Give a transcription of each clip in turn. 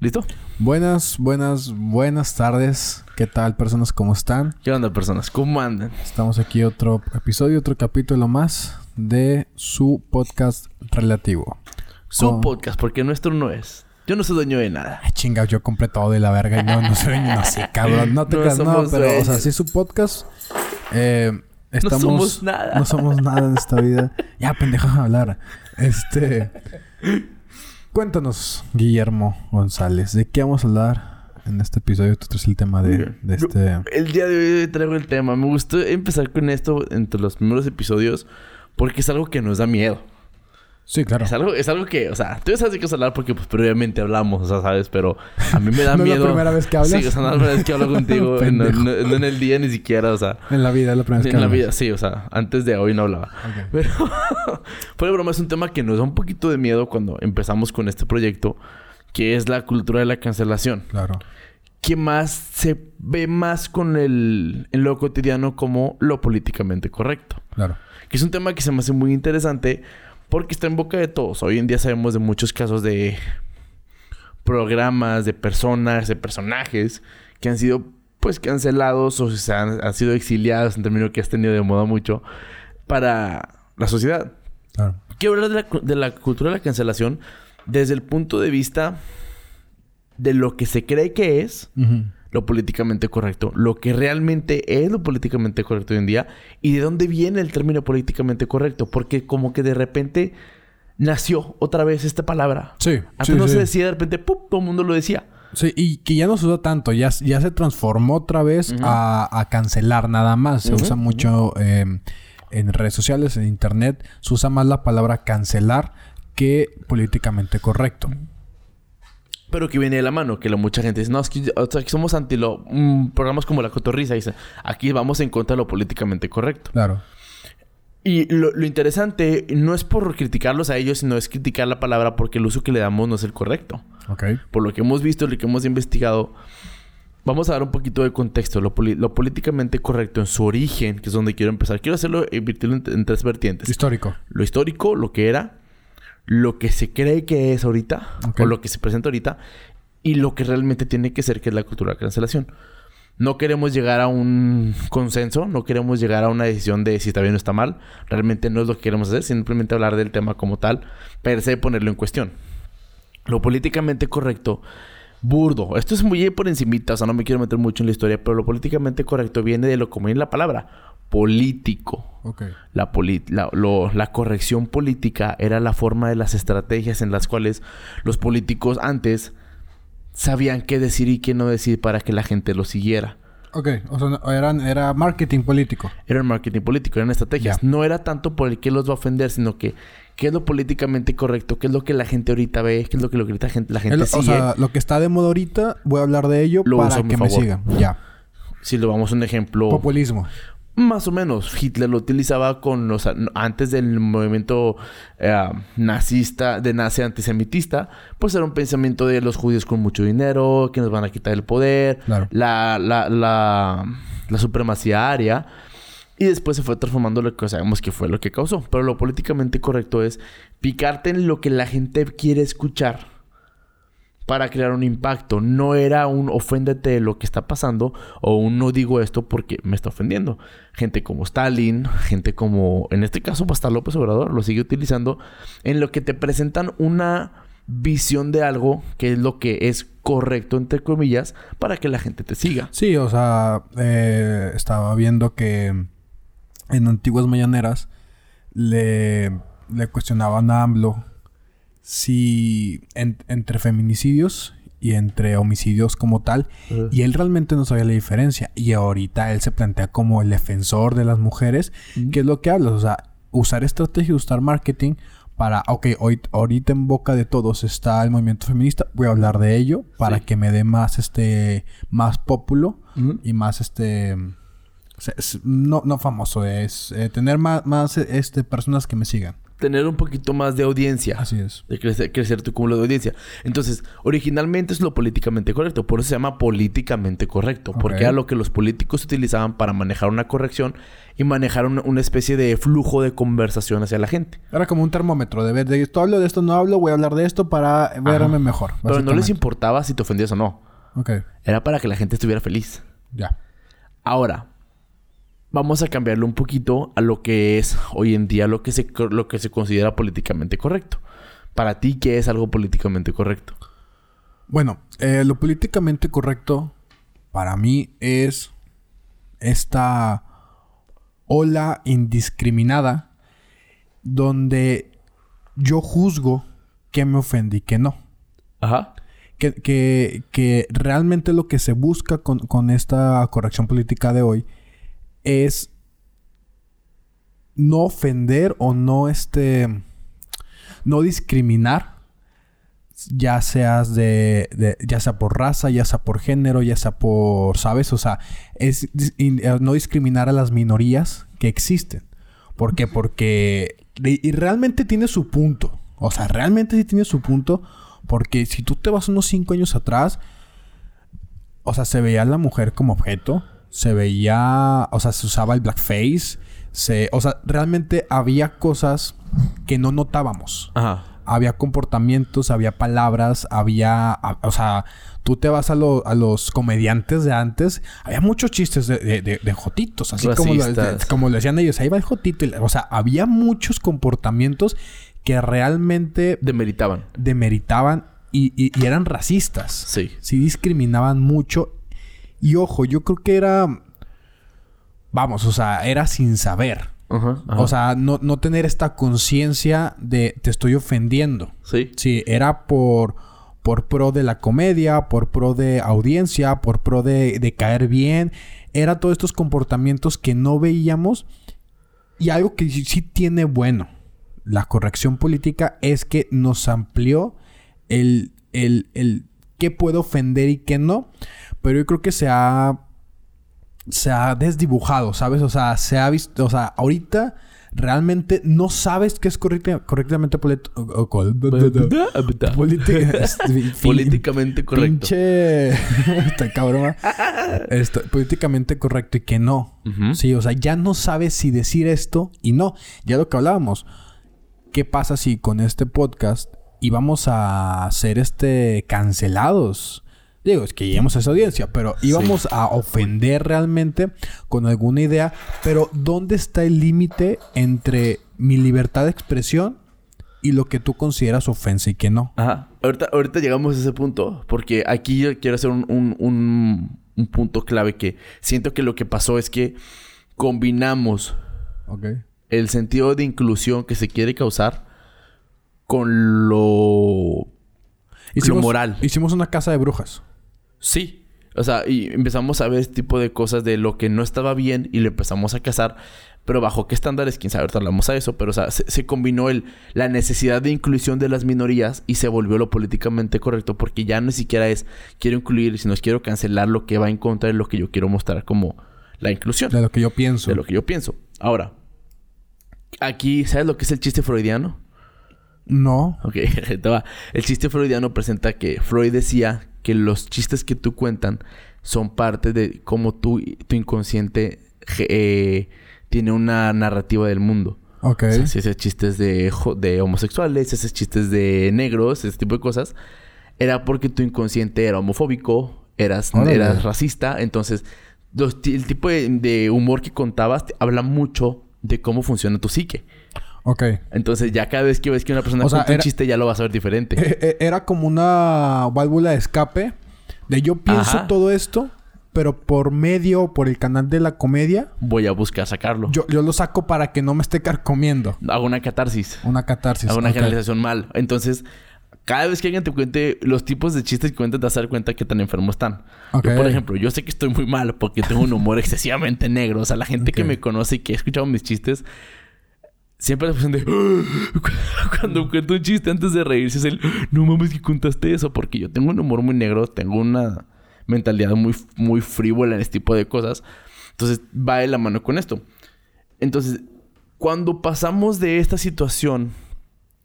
¿Listo? Buenas, buenas, buenas tardes. ¿Qué tal, personas? ¿Cómo están? ¿Qué onda, personas? ¿Cómo andan? Estamos aquí otro episodio, otro capítulo más de su podcast relativo. Su Con- podcast, porque nuestro no es. Yo no soy dueño de nada. Ay, chinga, yo compré todo de la verga y no, no soy no sé, cabrón. No te No creas, no, pero, o sea, sí su podcast. Eh, estamos, somos nada. No somos nada en esta vida. Ya, pendejo, a hablar. Este. Cuéntanos, Guillermo González, ¿de qué vamos a hablar en este episodio? Tú traes el tema de, este. El día de hoy traigo el tema. Me gustó empezar con esto entre los primeros episodios porque es algo que nos da miedo. Sí, claro. Es algo, es algo que, o sea, tú sabes de qué vas a hablar porque pues previamente hablamos, o sea, sabes, pero a mí me da ¿No es la miedo. primera vez que hablas? Sí, o sea, no es la primera vez que hablo contigo, no, en el día ni siquiera, o sea, En la vida, es la primera vez que en la vida, sí, o sea, antes de hoy no hablaba. Ok. Pero, de broma, es un tema que nos da un poquito de miedo cuando empezamos con este proyecto, que es la cultura de la cancelación. Claro. Que más se ve más con el, en lo cotidiano como lo políticamente correcto. Claro. Que es un tema que se me hace muy interesante porque está en boca de todos. Hoy en día sabemos de muchos casos de programas, de personas, de personajes que han sido pues cancelados o se han, han sido exiliados, en términos que has tenido de moda mucho, para la sociedad. Claro. Quiero hablar de la, de la cultura de la cancelación desde el punto de vista de lo que se cree que es. Lo políticamente correcto, lo que realmente es lo políticamente correcto hoy en día y de dónde viene el término políticamente correcto, porque como que de repente nació otra vez esta palabra. Sí. Antes sí, no sí. se decía, de repente, ¡pum! todo el mundo lo decía. Sí, y que ya no se usa tanto, ya, ya se transformó otra vez a, a cancelar nada más. Se usa mucho eh, en redes sociales, en internet, se usa más la palabra cancelar que políticamente correcto. Pero que viene de la mano, que la mucha gente dice, no, es que, o sea, que somos anti lo... mm, programas como La Cotorriza, dice, aquí vamos en contra de lo políticamente correcto. Claro. Y lo, lo interesante no es por criticarlos a ellos, sino es criticar la palabra porque el uso que le damos no es el correcto. Ok. por lo que hemos visto, lo que hemos investigado, vamos a dar un poquito de contexto. Lo, lo políticamente correcto en su origen, que es donde quiero empezar. Quiero hacerlo, invertirlo en, en tres vertientes. Histórico. Lo histórico, lo que era, lo que se cree que es ahorita, o lo que se presenta ahorita, y lo que realmente tiene que ser, que es la cultura de cancelación. No queremos llegar a un consenso, no queremos llegar a una decisión de si está bien o está mal. Realmente no es lo que queremos hacer, simplemente hablar del tema como tal, per se ponerlo en cuestión. Lo políticamente correcto, burdo. Esto es muy por encimita, o sea, no me quiero meter mucho en la historia, pero lo políticamente correcto viene de lo como viene la palabra, político. Ok. La, la, lo- la corrección política era la forma de las estrategias en las cuales los políticos antes sabían qué decir y qué no decir para que la gente lo siguiera. Ok. O sea, eran, era marketing político. Era marketing político, eran estrategias. No era tanto por el que los va a ofender, sino que qué es lo políticamente correcto, qué es lo que la gente ahorita ve, qué es lo que, lo que ahorita gente- la gente El- o sigue. sea, lo que está de moda ahorita, voy a hablar de ello Lo para que me sigan. Ya. si lo vamos a un ejemplo... Populismo. Más o menos. Hitler lo utilizaba con los... Antes del movimiento eh, nazista, de nazi antisemitista, pues era un pensamiento de los judíos con mucho dinero, que nos van a quitar el poder, Claro. la, la, la, la supremacía aria. Y después se fue transformando lo que sabemos que fue lo que causó. Pero lo políticamente correcto es picarte en lo que la gente quiere escuchar para crear un impacto. No era un oféndete de lo que está pasando o un no digo esto porque me está ofendiendo. Gente como Stalin, gente como, en este caso, hasta López Obrador lo sigue utilizando en lo que te presentan una visión de algo que es lo que es correcto, entre comillas, para que la gente te siga. Sí, o sea, eh, estaba viendo que en antiguas mañaneras le, le cuestionaban a AMLO si en- entre feminicidios y entre homicidios como tal, y él realmente no sabía la diferencia. Y ahorita él se plantea como el defensor de las mujeres, que es lo que hablas, o sea, usar estrategia, usar marketing para, ok, hoy, ahorita en boca de todos está el movimiento feminista, voy a hablar de ello para Sí. que me dé más, este, más pópulo Ujú. y más, este, no, no famoso, es eh, tener más, más, este, personas que me sigan. Tener un poquito más de audiencia. Así es. De crecer, crecer tu cúmulo de audiencia. Entonces, originalmente es lo políticamente correcto. Por eso se llama políticamente correcto. Porque era lo que los políticos utilizaban para manejar una corrección y manejar una, una especie de flujo de conversación hacia la gente. Era como un termómetro de ver de esto hablo, de esto no hablo, voy a hablar de esto para verme mejor. Pero no les importaba si te ofendías o no. Ok, Era para que la gente estuviera feliz. ya. Ahora, vamos a cambiarlo un poquito a lo que es hoy en día lo que se, lo que se considera políticamente correcto. Para ti, ¿qué es algo políticamente correcto? Bueno, eh, lo políticamente correcto para mí es esta ola indiscriminada donde yo juzgo que me ofendí y que no. Ajá. Que, que- que realmente lo que se busca con, con esta corrección política de hoy es no ofender o no este no discriminar ya seas de, de- ya sea por raza, ya sea por género, ya sea por, ¿sabes? O sea, es eh, no discriminar a las minorías que existen. ¿Por qué? Porque y, realmente tiene su punto. O sea, realmente sí tiene su punto porque si tú te vas unos cinco años atrás, o sea, se veía a la mujer como objeto, se veía, o sea, se usaba el blackface, se, o sea, realmente había cosas que no notábamos Ajá. había comportamientos, había palabras, había, a- o sea, tú te vas a, lo- a los comediantes de antes, había muchos chistes de, de, de- de jotitos, así como lo, como lo decían ellos, ahí va el jotito, y o sea, había muchos comportamientos que realmente Demeritaban. demeritaban y, y- y eran racistas. Sí. Sí discriminaban mucho. Y ojo, yo creo que era, vamos, o sea, era sin saber. Ajá. ajá. O sea, no, no tener esta conciencia de te estoy ofendiendo. sí. Sí, era por, por pro de la comedia, por pro de audiencia, por pro de, de caer bien. Era todos estos comportamientos que no veíamos. Y algo que sí, sí tiene bueno la corrección política es que nos amplió el, el, el qué puede ofender y qué no. Pero yo creo que se ha se ha desdibujado, ¿sabes? O sea, se ha visto, o sea, ahorita realmente no sabes qué es correcta- correctamente fin- Políticamente correcto. Pinche. Está cabrón. Esto, políticamente correcto y que no. Sí, o sea, ya no sabes si decir esto y no. Ya lo que hablábamos. ¿Qué pasa si con este podcast íbamos a ser este cancelados? Digo, es que lleguemos a esa audiencia, pero íbamos a ofender realmente con alguna idea. Pero, ¿dónde está el límite entre mi libertad de expresión y lo que tú consideras ofensa y que no? Ajá. Ahorita, ahorita llegamos a ese punto. Porque aquí yo quiero hacer un, un- un- un punto clave que siento que lo que pasó es que combinamos el sentido de inclusión que se quiere causar con lo... Hicimos, moral. Hicimos una casa de brujas. Sí. O sea, y empezamos a ver este tipo de cosas de lo que no estaba bien y lo empezamos a casar. Pero bajo qué estándares, quién sabe, ahorita hablamos a eso. Pero, o sea, se, se combinó el, la necesidad de inclusión de las minorías y se volvió lo políticamente correcto porque ya no siquiera es quiero incluir, sino es quiero cancelar lo que va en contra de lo que yo quiero mostrar como la inclusión. De lo que yo pienso. De lo que yo pienso. Ahora, aquí, ¿sabes lo que es el chiste freudiano? No. Ok. El chiste freudiano presenta que Freud decía que los chistes que tú cuentan son parte de cómo tú, tu inconsciente eh, tiene una narrativa del mundo. Ok. O sea, si haces chistes de, homosexuales, si haces chistes de negros, ese tipo de cosas, era porque tu inconsciente era homofóbico, eras, eras racista. Entonces, los el tipo de, de humor que contabas habla mucho de cómo funciona tu psique. Ok. Entonces, ya cada vez que ves que una persona O sea, cuenta era- un chiste, ya lo vas a ver diferente. Eh, eh, Era como una válvula de escape de yo pienso Ajá. todo esto, pero por medio, por el canal de la comedia, Voy a buscar sacarlo. yo, yo lo saco para que no me esté carcomiendo. Hago una catarsis. Una catarsis. Hago una ok. generalización mal. Entonces, cada vez que alguien te cuente los tipos de chistes que cuentas, te vas a dar cuenta que tan enfermo están. Ok. Yo, por ejemplo, yo sé que estoy muy mal porque tengo un humor excesivamente negro. O sea, la gente que me conoce y que ha escuchado mis chistes... Siempre la expresión de... Cuando cuento un chiste antes de reírse es el... No mames que contaste eso. Porque yo tengo un humor muy negro. Tengo una mentalidad muy, muy frívola en este tipo de cosas. Entonces, va de la mano con esto. Entonces, Cuando pasamos de esta situación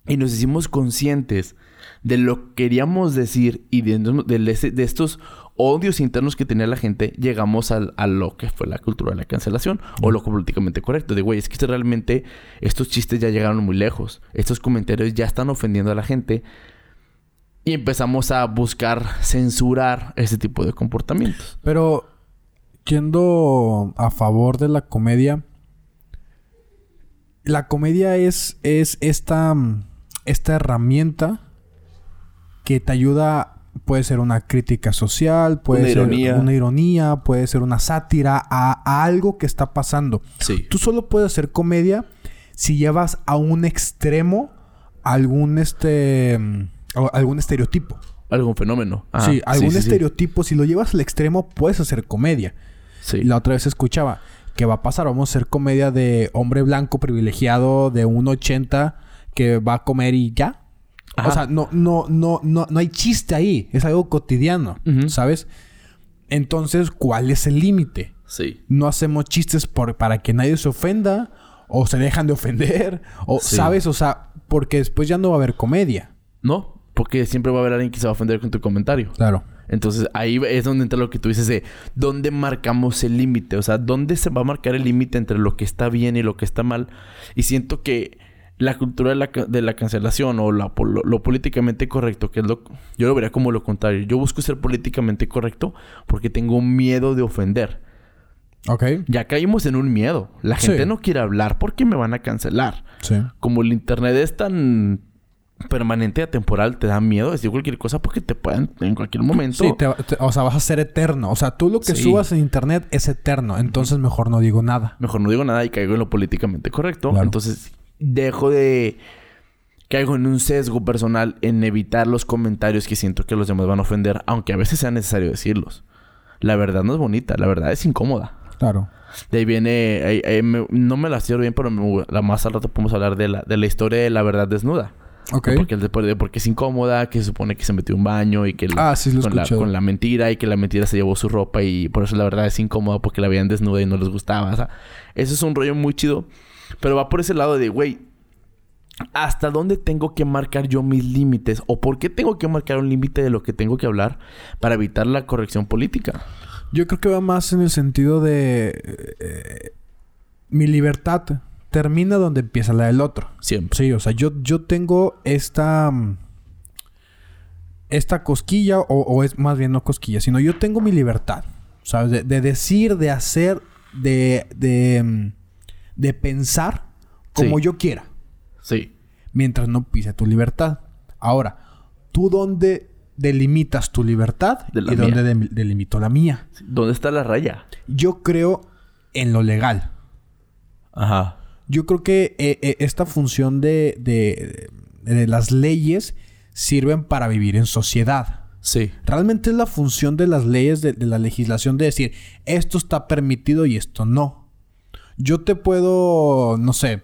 y nos hicimos conscientes de lo que queríamos decir y de, de estos odios internos que tenía la gente, llegamos a, lo que fue la cultura de la cancelación o lo políticamente correcto. De güey, es que realmente estos chistes ya llegaron muy lejos. Estos comentarios ya están ofendiendo a la gente. Y empezamos a buscar censurar ese tipo de comportamientos. Pero, yendo a favor de la comedia, la comedia es, es esta, esta herramienta que te ayuda puede ser una crítica social, puede ser una ironía, puede ser una sátira a, algo que está pasando. Sí. Tú solo puedes hacer comedia si llevas a un extremo algún este algún estereotipo. Algún fenómeno. sí, algún estereotipo. Si lo llevas al extremo, puedes hacer comedia. Sí. La otra vez escuchaba, ¿qué va a pasar? Vamos a hacer comedia de hombre blanco privilegiado de 1.80 que va a comer y ya. O sea, no, no, no, no, no hay chiste ahí. Es algo cotidiano, ¿sabes? Entonces, ¿cuál es el límite? Sí. No hacemos chistes por, para que nadie se ofenda o se dejan de ofender o, ¿sabes? O sea, porque después ya no va a haber comedia. No, porque siempre va a haber alguien que se va a ofender con tu comentario. Claro. Entonces ahí es donde entra lo que tú dices de dónde marcamos el límite, o sea, dónde se va a marcar el límite entre lo que está bien y lo que está mal. Y siento que la cultura de la, de la cancelación o lo, políticamente correcto, que es lo... Yo lo vería como lo contrario. Yo busco ser políticamente correcto porque tengo miedo de ofender. Ok. Ya caímos en un miedo. La gente no quiere hablar porque me van a cancelar. Sí. Como el internet es tan permanente, atemporal, te da miedo decir cualquier cosa porque te pueden en cualquier momento. Sí, o sea, vas a ser eterno. O sea, tú lo que subas en internet es eterno. Entonces, mejor no digo nada. Mejor no digo nada y caigo en lo políticamente correcto. Entonces, dejo de... Caigo en un sesgo personal en evitar los comentarios que siento que los demás van a ofender, aunque a veces sea necesario decirlos. La verdad no es bonita, la verdad es incómoda. Claro. De ahí viene, no me la cierro bien, pero la más al rato podemos hablar de la, de la historia de la verdad desnuda. Ok. Porque, porque es incómoda, que se supone que se metió un baño y que ah, sí, lo con, la, con, la, mentira y que la mentira se llevó su ropa y por eso la verdad es incómoda porque la veían desnuda y no les gustaba. O sea, eso es un rollo muy chido. Pero va por ese lado de, güey, ¿hasta dónde tengo que marcar yo mis límites? ¿O por qué tengo que marcar un límite de lo que tengo que hablar para evitar la corrección política? Yo creo que va más en el sentido de... Eh, mi libertad termina donde empieza la del otro. Siempre. Sí, o sea, yo, yo tengo esta... Esta cosquilla, o, es más bien no cosquilla, sino yo tengo mi libertad. ¿Sabes? De, decir, de hacer, de... de de pensar como yo quiera. Sí. Mientras no pise tu libertad. Ahora, ¿tú dónde delimitas tu libertad y dónde delimito la mía? ¿Dónde está la raya? Yo creo en lo legal. Ajá. Yo creo que eh, eh, esta función de, de, las leyes sirven para vivir en sociedad. Sí. Realmente es la función de las leyes, de, la legislación, de decir, esto está permitido y esto no. Yo te puedo, no sé,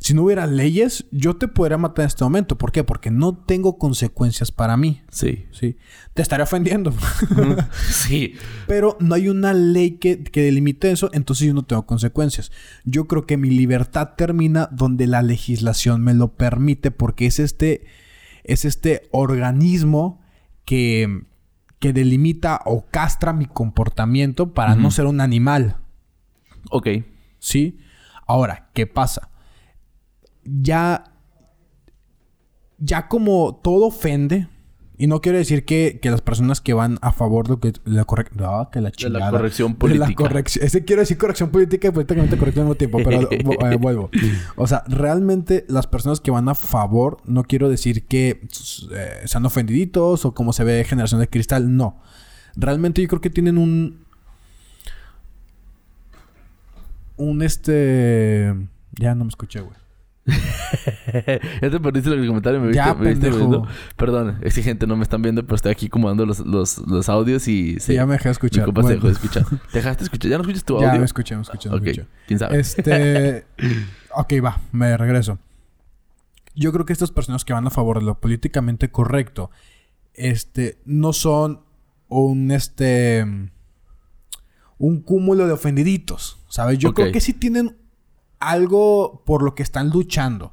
si no hubiera leyes, yo te podría matar en este momento. ¿Por qué? Porque no tengo consecuencias para mí. Sí. Sí. Te estaré ofendiendo. sí. Pero no hay una ley que, que, delimite eso, entonces yo no tengo consecuencias. Yo creo que mi libertad termina donde la legislación me lo permite, porque es este, es este organismo que, que delimita o castra mi comportamiento para no ser un animal. Ok. ¿Sí? Ahora, ¿qué pasa? Ya. Ya como todo ofende. Y no quiero decir que, las personas que van a favor de lo que la corrección. No, que la chingada. De la corrección política. la corrección. Ese quiero decir corrección política y políticamente corrección al mismo tiempo, pero eh, vuelvo. O sea, realmente las personas que van a favor, no quiero decir que eh, sean ofendiditos o como se ve generación de cristal, no. Realmente yo creo que tienen un, un este. Ya no me escuché, güey. ya te perdiste el comentario, me viste, ya, me viste Perdón, es que gente no me están viendo, pero estoy aquí acomodando los, los, los audios y... Sí, ya me dejé escuchar. Mi compa se dejó de escuchar. ¿Te dejaste escuchar? ¿Ya no escuchas tu audio? Ya me escuché, me escuché, me okay. escuché. ¿Quién sabe? Este... ok, va. Me regreso. Yo creo que estas personas que van a favor de lo políticamente correcto, este, no son un, este un cúmulo de ofendiditos, ¿sabes? Yo creo que sí tienen algo por lo que están luchando.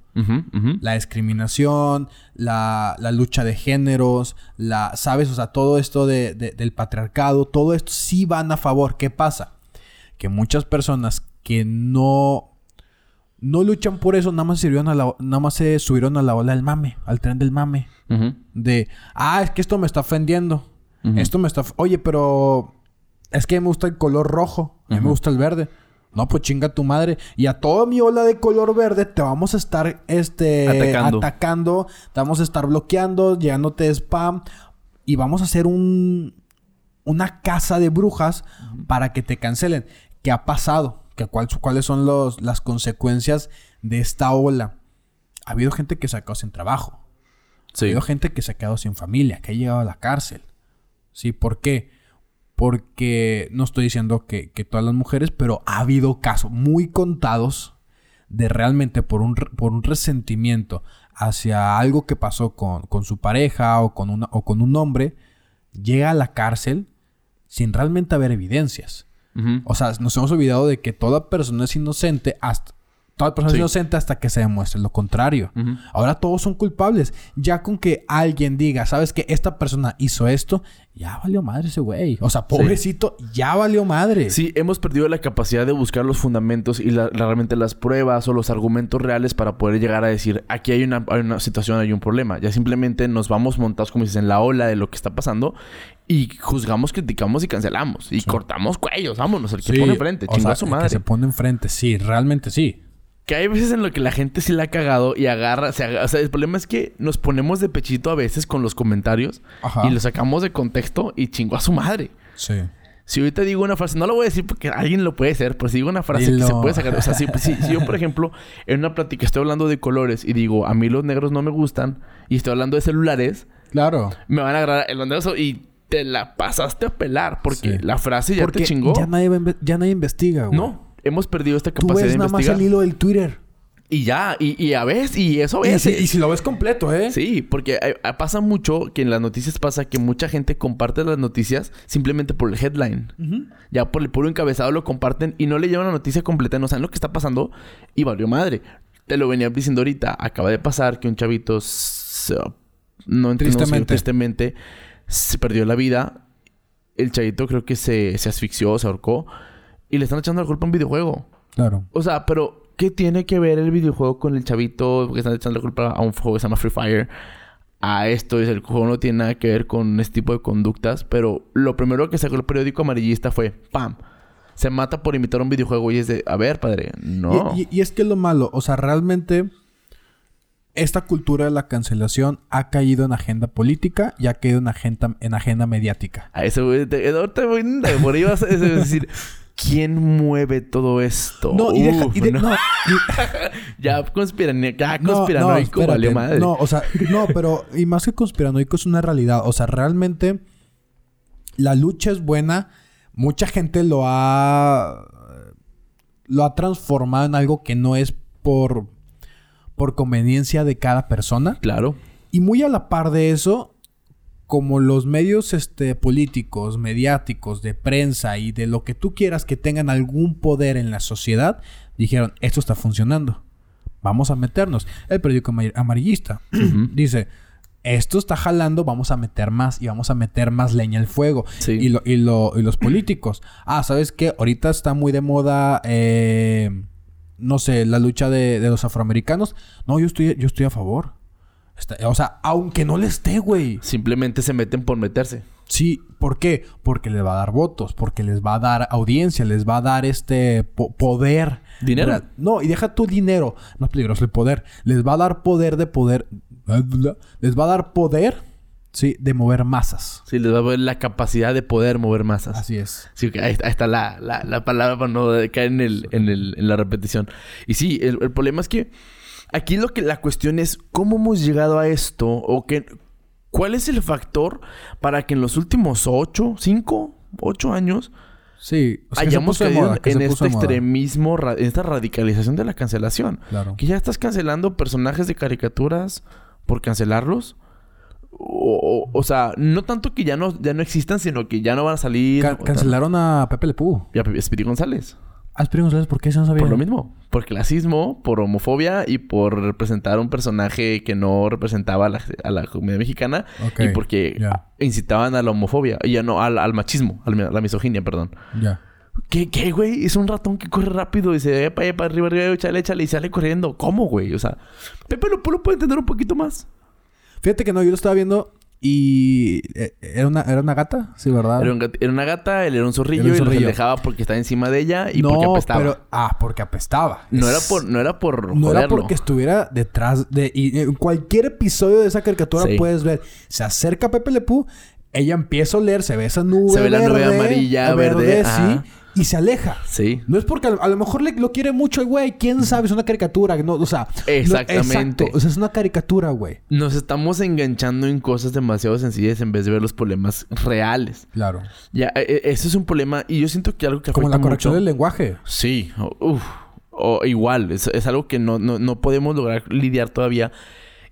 La discriminación, la, la lucha de géneros, la, ¿sabes? O sea, todo esto de- de- del patriarcado, todo esto sí van a favor. ¿Qué pasa? Que muchas personas que no, no luchan por eso, nada más, se subieron a la, nada más se subieron a la ola del mame, al tren del mame. De, ah, es que esto me está ofendiendo. Esto me está... Oye, pero es que me gusta el color rojo. A mí me gusta el verde. No, pues chinga tu madre. Y a toda mi ola de color verde te vamos a estar este, Atacando. atacando. Te vamos a estar bloqueando, llegándote spam. Y vamos a hacer un, una casa de brujas para que te cancelen. ¿Qué ha pasado? ¿Qué, cuál- ¿Cuáles son los, las consecuencias de esta ola? Ha habido gente que se ha quedado sin trabajo. Ha habido gente que se ha quedado sin familia, que ha llegado a la cárcel. ¿Sí? ¿Por qué? Porque no estoy diciendo que, que todas las mujeres, pero ha habido casos muy contados de realmente por un, por un resentimiento hacia algo que pasó con, con su pareja o con, una, o con un hombre, llega a la cárcel sin realmente haber evidencias. O sea, nos hemos olvidado de que toda persona es inocente hasta... Toda persona Sí. es inocente hasta que se demuestre lo contrario. Ahora todos son culpables. Ya con que alguien diga, ¿sabes que Esta persona hizo esto, ya valió madre ese güey. O sea, pobrecito, ya valió madre. Sí, hemos perdido la capacidad de buscar los fundamentos y la- realmente las pruebas o los argumentos reales para poder llegar a decir, aquí hay una, hay una situación, hay un problema. Ya simplemente nos vamos montados, como dices, en la ola de lo que está pasando y juzgamos, criticamos y cancelamos. Y cortamos cuellos, vámonos, el que pone enfrente, o chingó sea, a su el madre. Que se pone enfrente, sí, realmente sí. Que hay veces en lo que la gente sí la ha cagado y agarra, se agarra- o sea, el problema es que nos ponemos de pechito a veces con los comentarios Ajá. y lo sacamos de contexto y chingó a su madre. Sí. Si ahorita digo una frase, no lo voy a decir porque alguien lo puede hacer, pero si digo una frase que se puede sacar. O sea, si, si- si yo, por ejemplo, en una plática estoy hablando de colores y digo, a mí los negros no me gustan, y estoy hablando de celulares, Claro. me van a agarrar el negros y te la pasaste a pelar porque Sí. la frase ya Porque te chingó. ya nadie, ya nadie investiga, güey. No, hemos perdido esta Tú capacidad ves de nada más el hilo del Twitter. Y ya, y, y a veces, y eso Y es. si, y si lo ves completo, ¿eh? Sí, porque eh, eh, pasa mucho que en las noticias pasa que mucha gente comparte las noticias simplemente por el headline. Ya por el puro encabezado lo comparten y no le llevan la noticia completa, no saben lo que está pasando y valió madre. Te lo venía diciendo ahorita, acaba de pasar que un chavito se- no entiendo si Tristemente. tristemente se perdió la vida. El chavito creo que se, se asfixió, se ahorcó y le están echando la culpa a un videojuego. Claro. O sea, pero ¿qué tiene que ver el videojuego con el chavito? Porque están echando la culpa a un juego que se llama Free Fire. A esto, es el juego no tiene nada que ver con este tipo de conductas. Pero lo primero que sacó el periódico amarillista fue ¡Pam! Se mata por imitar un videojuego y es de, a ver, padre, no. Y, y- y es que lo malo, o sea, realmente esta cultura de la cancelación ha caído en agenda política y ha caído en agenda, en agenda mediática. A eso, te- ahorita voy- por ahí vas a decir, ¿quién mueve todo esto? No, y deja... Uf, y de- no. no, y- Ya conspirani- ya No, conspiranoico, no, valió madre. No, o sea, no, pero y más que conspiranoico es una realidad. O sea, realmente la lucha es buena. Mucha gente lo ha lo ha transformado en algo que no es por por conveniencia de cada persona. Claro. Y muy a la par de eso, como los medios este, políticos, mediáticos, de prensa y de lo que tú quieras que tengan algún poder en la sociedad, dijeron, esto está funcionando. Vamos a meternos. El periódico amar- amarillista dice, esto está jalando, vamos a meter más y vamos a meter más leña al fuego. Sí. Y, lo- y lo- y los políticos. Ah, ¿sabes qué? Ahorita está muy de moda, eh, no sé, la lucha de, de los afroamericanos. No, yo estoy, yo estoy a favor. Está- o sea, aunque no le esté, güey. Simplemente se meten por meterse. Sí, ¿por qué? Porque les va a dar votos, porque les va a dar audiencia, les va a dar este po- poder. Dinero. ¿Verdad? No, y deja tu dinero. No es peligroso el poder. Les va a dar poder de poder. Les va a dar poder, sí, de mover masas. Sí, les va a ver la capacidad de poder mover masas. Así es. Sí, que ahí, ahí está la, la, la palabra para no caer en, el, en, el, en la repetición. Y sí, el, el problema es que aquí lo que la cuestión es cómo hemos llegado a esto o que, cuál es el factor para que en los últimos ocho, cinco, ocho años Sí. o sea, hayamos caído moda, en este extremismo, en esta radicalización de la cancelación. Claro. Que ya estás cancelando personajes de caricaturas por cancelarlos. O, o- o sea, no tanto que ya no, ya no existan, sino que ya no van a salir. Cancelaron a Pepe Le Pew. Y a Speedy González. Aspiri González, ¿por qué eso no sabía? Por lo mismo. Por clasismo, por homofobia y por representar un personaje que no representaba a la, a la comunidad mexicana. Y porque incitaban a la homofobia. Y ya no, al, al machismo, a la, a la misoginia, perdón. Ya. ¿Qué, qué, güey? Es un ratón que corre rápido y se ve para allá, para arriba, arriba, échale, échale y sale corriendo. ¿Cómo, güey? O sea, Pepe lo, lo puede entender un poquito más. Fíjate que no, yo lo estaba viendo y... eh, ¿Era una, ¿Era una gata? Sí, ¿verdad? Era, un gat- era una gata, él era un zorrillo, Era un y zorrillo. lo dejaba porque estaba encima de ella y no, porque apestaba. pero... Ah, porque apestaba. No era por, no era por No era porque estuviera detrás de... Y en cualquier episodio de esa caricatura Sí. puedes ver... Se acerca Pepe Le Pew, ella empieza a oler, se ve esa nube Se ve la nube verde, amarilla, verde, ajá. sí. Y se aleja. Sí. No es porque a, lo mejor le, lo quiere mucho el güey. ¿Quién sabe? Es una caricatura. No, o sea... no- Exactamente. exacto. O sea, es una caricatura, güey. Nos estamos enganchando en cosas demasiado sencillas en vez de ver los problemas reales. Claro. Ya, e- e- ese es un problema y yo siento que algo que Como la corrección mucho... del lenguaje. Sí, uf, o igual, es, es algo que no, no, no podemos lograr lidiar todavía.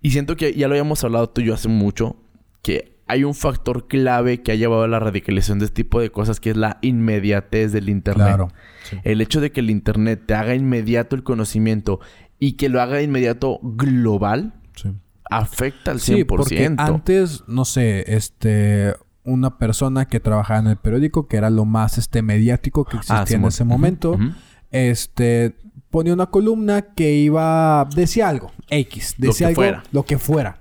Y siento que ya lo habíamos hablado tú y yo hace mucho, que hay un factor clave que ha llevado a la radicalización de este tipo de cosas, que es la inmediatez del Internet. Claro. Sí. El hecho de que el Internet te haga inmediato el conocimiento y que lo haga inmediato global, Sí. afecta al 100%. Sí, porque antes, no sé, este... Una persona que trabajaba en el periódico, que era lo más este mediático que existía Ah, en ese momento, este ponía una columna que iba decía algo X Lo decía que algo fuera. lo que fuera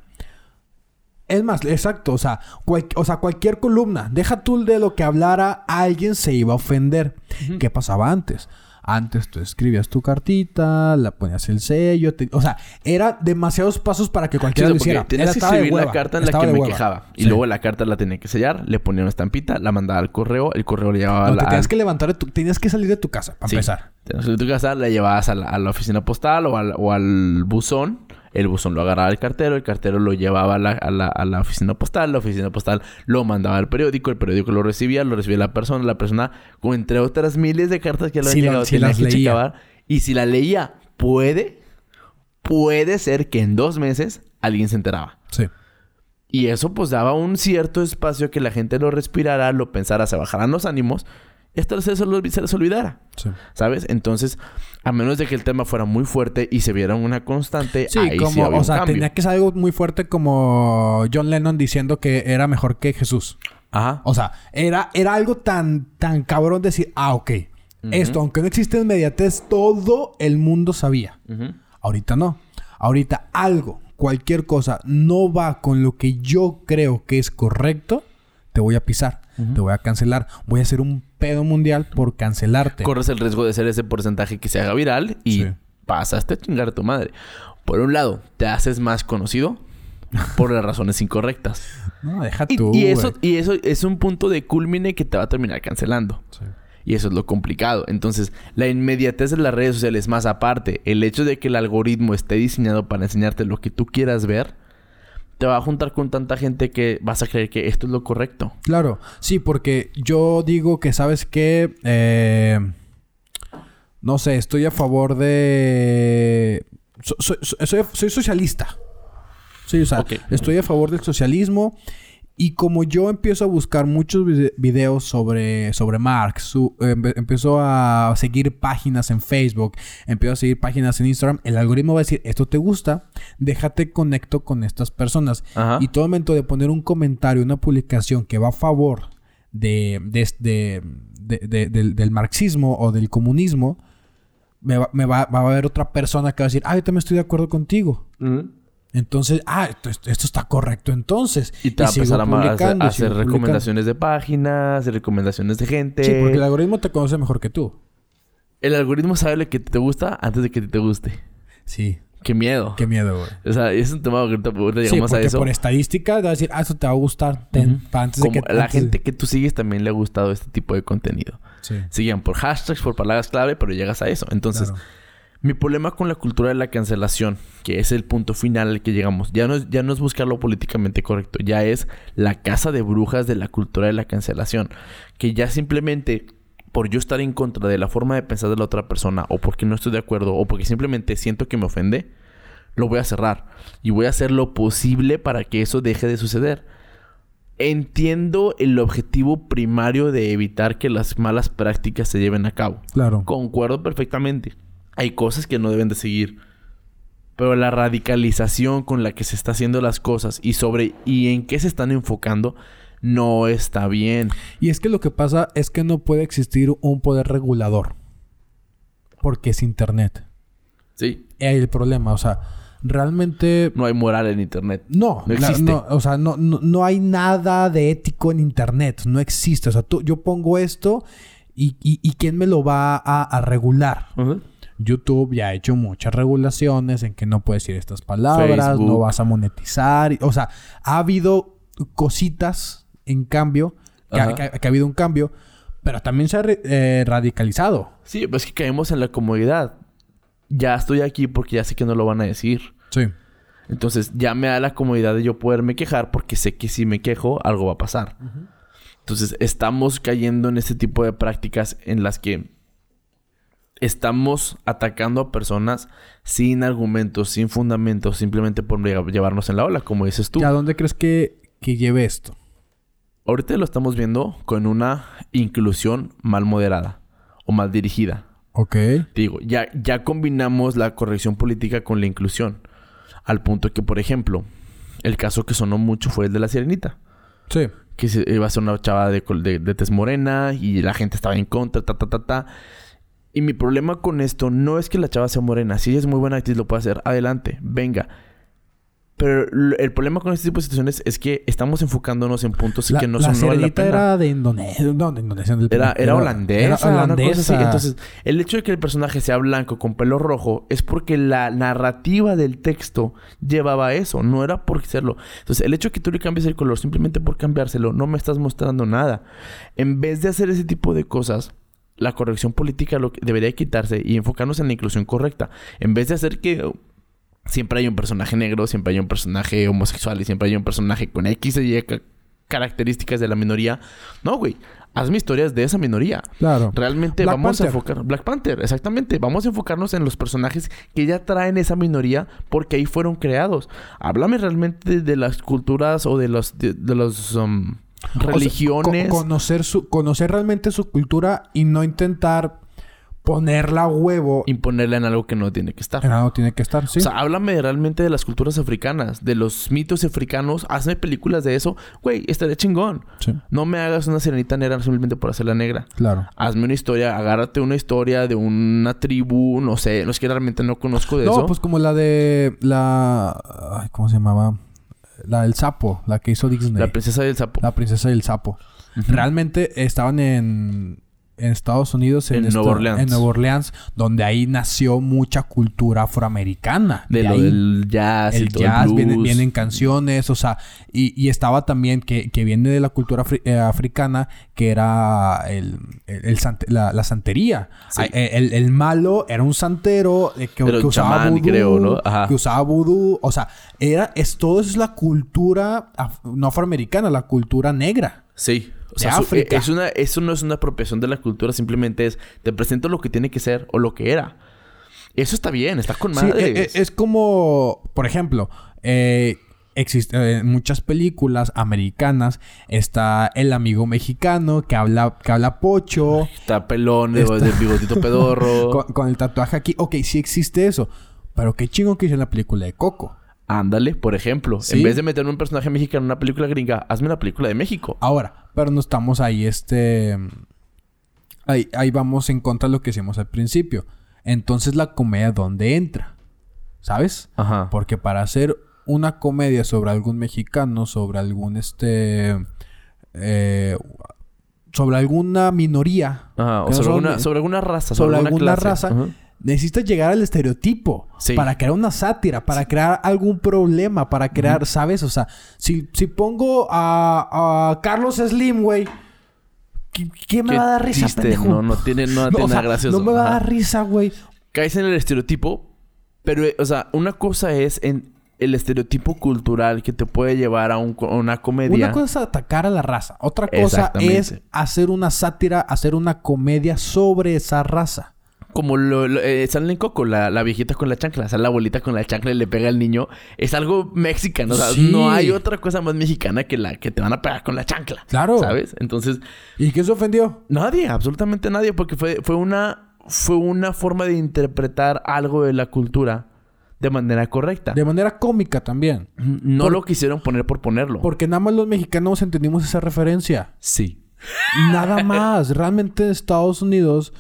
es más exacto o sea cual- o sea cualquier columna deja tú de lo que hablara alguien se iba a ofender qué pasaba antes antes tú escribías tu cartita la ponías el sello te- o sea era demasiados pasos para que Sí, cualquiera o lo hiciera tenías que escribir la carta en la que me hueva. quejaba. Y Sí. luego la carta la tenía que sellar, le ponía una estampita, la mandaba al correo, el correo le llevaba No, a te la, tenías al- que levantar de tu- tenías que salir de tu casa para Sí. empezar Tenías que tu casa, la llevabas a la, a la oficina postal o al, o al buzón. El buzón lo agarraba el cartero, el cartero lo llevaba a la, a, la, a la oficina postal, la oficina postal lo mandaba al periódico, el periódico lo recibía, lo recibía la persona, la persona, con entre otras miles de cartas que le Si la- llegado, si tenía las que leía. checar. Y si la leía, puede, puede ser que en dos meses alguien se enteraba. sí Y eso pues daba un cierto espacio que la gente lo respirara, lo pensara, se bajaran los ánimos hasta se, se, se les olvidara. sí ¿Sabes? Entonces, a menos de que el tema fuera muy fuerte y se viera una constante, Sí, ahí como, sí había o sea, tenía que ser algo muy fuerte como John Lennon diciendo que era mejor que Jesús. Ajá. O sea, era, era algo tan, tan cabrón decir, ah, ok. Esto, aunque no existe inmediatez, todo el mundo sabía. Ahorita no. Ahorita algo, cualquier cosa, no va con lo que yo creo que es correcto, te voy a pisar, te voy a cancelar. Voy a hacer un pedo mundial por cancelarte. Corres el riesgo de ser ese porcentaje que se haga viral y Sí. pasaste a chingar a tu madre. Por un lado, te haces más conocido por las razones incorrectas. no, deja Y, tú. y eso, y eso es un punto de culmine que te va a terminar cancelando. Sí. Y eso es lo complicado. Entonces, la inmediatez de las redes sociales, más aparte, el hecho de que el algoritmo esté diseñado para enseñarte lo que tú quieras ver, te va a juntar con tanta gente que vas a creer que esto es lo correcto. Claro, sí, porque yo digo que, ¿sabes qué? Eh, no sé, estoy a favor de... so- so- so- soy, soy socialista. Sí, o sea, Ok. estoy a favor del socialismo. Y como yo empiezo a buscar muchos vide- videos sobre, sobre Marx, su- empe- empiezo a seguir páginas en Facebook, empiezo a seguir páginas en Instagram, el algoritmo va a decir, esto te gusta, déjate conecto con estas personas. Ajá. Y todo momento de poner un comentario, una publicación que va a favor de, de- de- de- de- del, del marxismo o del comunismo, me, va, me va- va a haber otra persona que va a decir, ah, yo también estoy de acuerdo contigo. Entonces, ah, esto, está correcto entonces. Y te va a sigo empezar a, a hacer, a y recomendaciones de páginas, recomendaciones de gente. Sí, porque el algoritmo te conoce mejor que tú. El algoritmo sabe lo que te gusta antes de que te guste. Sí. Qué miedo. Qué miedo, güey. O sea, es un tema que ahorita, ahorita Sí, llegamos a eso. por estadística te va a decir, ah, eso te va a gustar. Ten, antes de Como que... la antes de- gente que tú sigues también le ha gustado este tipo de contenido. Sí. Siguen por hashtags, por palabras clave, pero llegas a eso. Entonces, Claro. Mi problema con la cultura de la cancelación, que es el punto final al que llegamos, ya no, es, ya no es buscarlo políticamente correcto, ya es la casa de brujas de la cultura de la cancelación. Que ya simplemente por yo estar en contra de la forma de pensar de la otra persona, o porque no estoy de acuerdo, o porque simplemente siento que me ofende, lo voy a cerrar. Y voy a hacer lo posible para que eso deje de suceder. entiendo el objetivo primario de evitar que las malas prácticas se lleven a cabo. Claro. Concuerdo perfectamente. Hay cosas que no deben de seguir. Pero la radicalización con la que se está haciendo las cosas y sobre y en qué se están enfocando no está bien. Y es que lo que pasa es que no puede existir un poder regulador. Porque es internet. Sí. Hay el problema, o sea, realmente No hay moral en internet. No, No existe. no, o sea, no, no, no hay nada de ético en internet. No existe. O sea, tú, yo pongo esto y, y, y ¿quién me lo va a, a regular? YouTube ya ha hecho muchas regulaciones en que no puedes decir estas palabras, Facebook. no vas a monetizar. O sea, ha habido cositas en cambio, que, ha, Ajá. que ha- que ha habido un cambio, pero también se ha eh, radicalizado. Sí, pues es que caemos en la comodidad. Ya estoy aquí porque ya sé que no lo van a decir. Sí. Entonces ya me da la comodidad de yo poderme quejar porque sé que si me quejo algo va a pasar. Entonces estamos cayendo en este tipo de prácticas en las que estamos atacando a personas sin argumentos, sin fundamentos, simplemente por lle- llevarnos en la ola, como dices tú. ¿A dónde crees que, que lleve esto? Ahorita lo estamos viendo con una inclusión mal moderada o mal dirigida. Ok. Digo, ya, ya combinamos la corrección política con la inclusión. Al punto que, por ejemplo, el caso que sonó mucho fue el de la sirenita. Sí. Que se- iba a ser una chava de, de, de tez morena y la gente estaba en contra, ta, ta, ta, ta. Y mi problema con esto no es que la chava sea morena. Si ella es muy buena actriz, lo puede hacer. Adelante, venga. Pero el problema con este tipo de situaciones es que estamos enfocándonos en puntos La, que no la son no la pena. era de Indonesia. No, de Indonesia. del- Era, era holandesa, Era una cosa holandesa. así. Entonces, el hecho de que el personaje sea blanco con pelo rojo es porque la narrativa del texto llevaba eso, no era por serlo. Entonces, el hecho de que tú le cambies el color simplemente por cambiárselo, no me estás mostrando nada. En vez de hacer ese tipo de cosas, la corrección política lo que debería quitarse y enfocarnos en la inclusión correcta. En vez de hacer que siempre hay un personaje negro, siempre hay un personaje homosexual y siempre hay un personaje con X y Y ca- características de la minoría. No, güey. Hazme historias de esa minoría. Claro. Realmente Black vamos a enfocar... Black Panther, exactamente. Vamos a enfocarnos en los personajes que ya traen esa minoría porque ahí fueron creados. Háblame realmente de las culturas o de los... De, de los... um, O sea, religiones. co- conocer, su, conocer realmente su cultura y no intentar ponerla a huevo imponerle en algo que no tiene que estar. en algo tiene que estar, ¿sí? O sea, háblame realmente de las culturas africanas, de los mitos africanos. Hazme películas de eso. Güey, estaría chingón. sí, No me hagas una sirenita negra simplemente por hacerla negra. claro. Hazme una historia, agárrate una historia de una tribu, no sé, no es que realmente no conozco de No, eso. pues como la de la... ay, ¿Cómo se llamaba? La del sapo, la que hizo Disney. La princesa del sapo. La princesa y el sapo. Realmente estaban en, en Estados Unidos, en, En Nueva Orleans. en Nueva Orleans, donde ahí nació mucha cultura afroamericana. De, lo ahí, del jazz y el todo jazz, el vienen, blues. vienen canciones, o sea, y, y estaba también que, que viene de la cultura afri- eh, africana, que era el, el- el la, la santería. Sí. Eh, El, el malo era un santero eh, que, que usaba chamán, vudú, creo, ¿no? Ajá. que usaba vudú, o sea, era, es, todo eso es la cultura af- no afroamericana, la cultura negra. Sí. O de sea, su- África. es una, eso no es una apropiación de la cultura, simplemente es te presento lo que tiene que ser o lo que era. Eso está bien, está con madre. eh, eh, es como, por ejemplo, eh, existe eh, en muchas películas americanas está el amigo mexicano que habla que habla pocho Está pelón, de, Está- de bigotito pedorro. con, con el tatuaje aquí. Ok, sí existe eso, pero qué chingo que hizo en la película de Coco. Ándale, por ejemplo. Sí. En vez de meter un personaje mexicano en una película gringa, hazme una película de México. Ahora, pero no estamos ahí, este, ahí, ahí vamos en contra de lo que hicimos al principio. Entonces la comedia dónde entra, ¿sabes? Ajá. Porque para hacer una comedia sobre algún mexicano, sobre algún este. eh, sobre alguna minoría. Ajá. O no sobre, alguna, sobre alguna raza. sobre Sobre, alguna clase. raza. Ajá. Necesitas llegar al estereotipo. Sí. Para crear una sátira, para crear algún problema, para crear, ¿sabes? O sea, si, si pongo a, a Carlos Slim, güey. ¿Qué, qué me Qué va a dar risa, pendejo? No, no tiene, no, No, tiene o sea, nada gracioso. no me va a dar risa, güey. Caes en el estereotipo, pero, eh, o sea, una cosa es en el estereotipo cultural que te puede llevar a, un a una comedia. Una cosa es atacar a la raza. Otra cosa es hacer una sátira, hacer una comedia sobre esa raza. Como lo, lo- eh, sale en Coco, la, la viejita con la chancla, sale la abuelita con la chancla y le pega al niño. Es algo mexicano, o sea, Sí. no hay otra cosa más mexicana que la que te van a pegar con la chancla. Claro. ¿Sabes? Entonces, ¿Y qué se ofendió? nadie, absolutamente nadie, porque fue, fue una fue una forma de interpretar algo de la cultura de manera correcta. De manera cómica también. no por- lo quisieron poner por ponerlo. Porque nada más los mexicanos entendimos esa referencia. Sí. Nada más. Realmente Estados Unidos,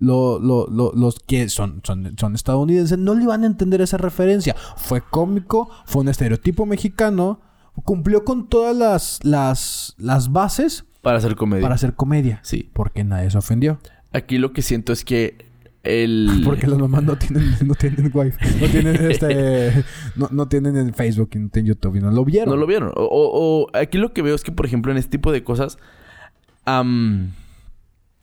lo- lo- lo- los que son, son, son estadounidenses, no le van a entender esa referencia. Fue cómico, fue un estereotipo mexicano, cumplió con todas las, las, las bases Para hacer comedia. para hacer comedia. Sí. Porque nadie se ofendió. Aquí lo que siento es que el... Porque las mamás no tienen, no tienen wifi. No tienen este. No, no tienen en Facebook y no tienen YouTube y no lo vieron. No lo vieron. O, o- o aquí lo que veo es que, por ejemplo, en este tipo de cosas.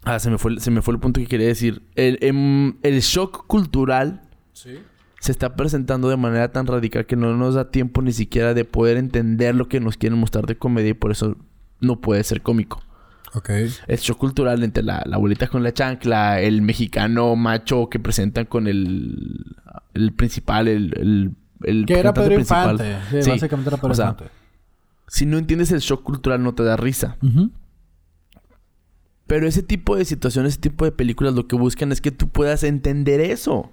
Ah, se me, fue, el- se me fue el punto que quería decir. El, em, el shock cultural Sí. se está presentando de manera tan radical que no nos da tiempo ni siquiera de poder entender lo que nos quieren mostrar de comedia y por eso no puede ser cómico. Ok. El shock cultural entre la, la abuelita con la chancla, el mexicano macho que presentan con el, el principal, el, el, Que era Pedro principal. Infante. Sí, Sí. básicamente era Pedro O sea, Infante. Si no entiendes el shock cultural no te da risa. Pero ese tipo de situaciones, ese tipo de películas lo que buscan es que tú puedas entender eso.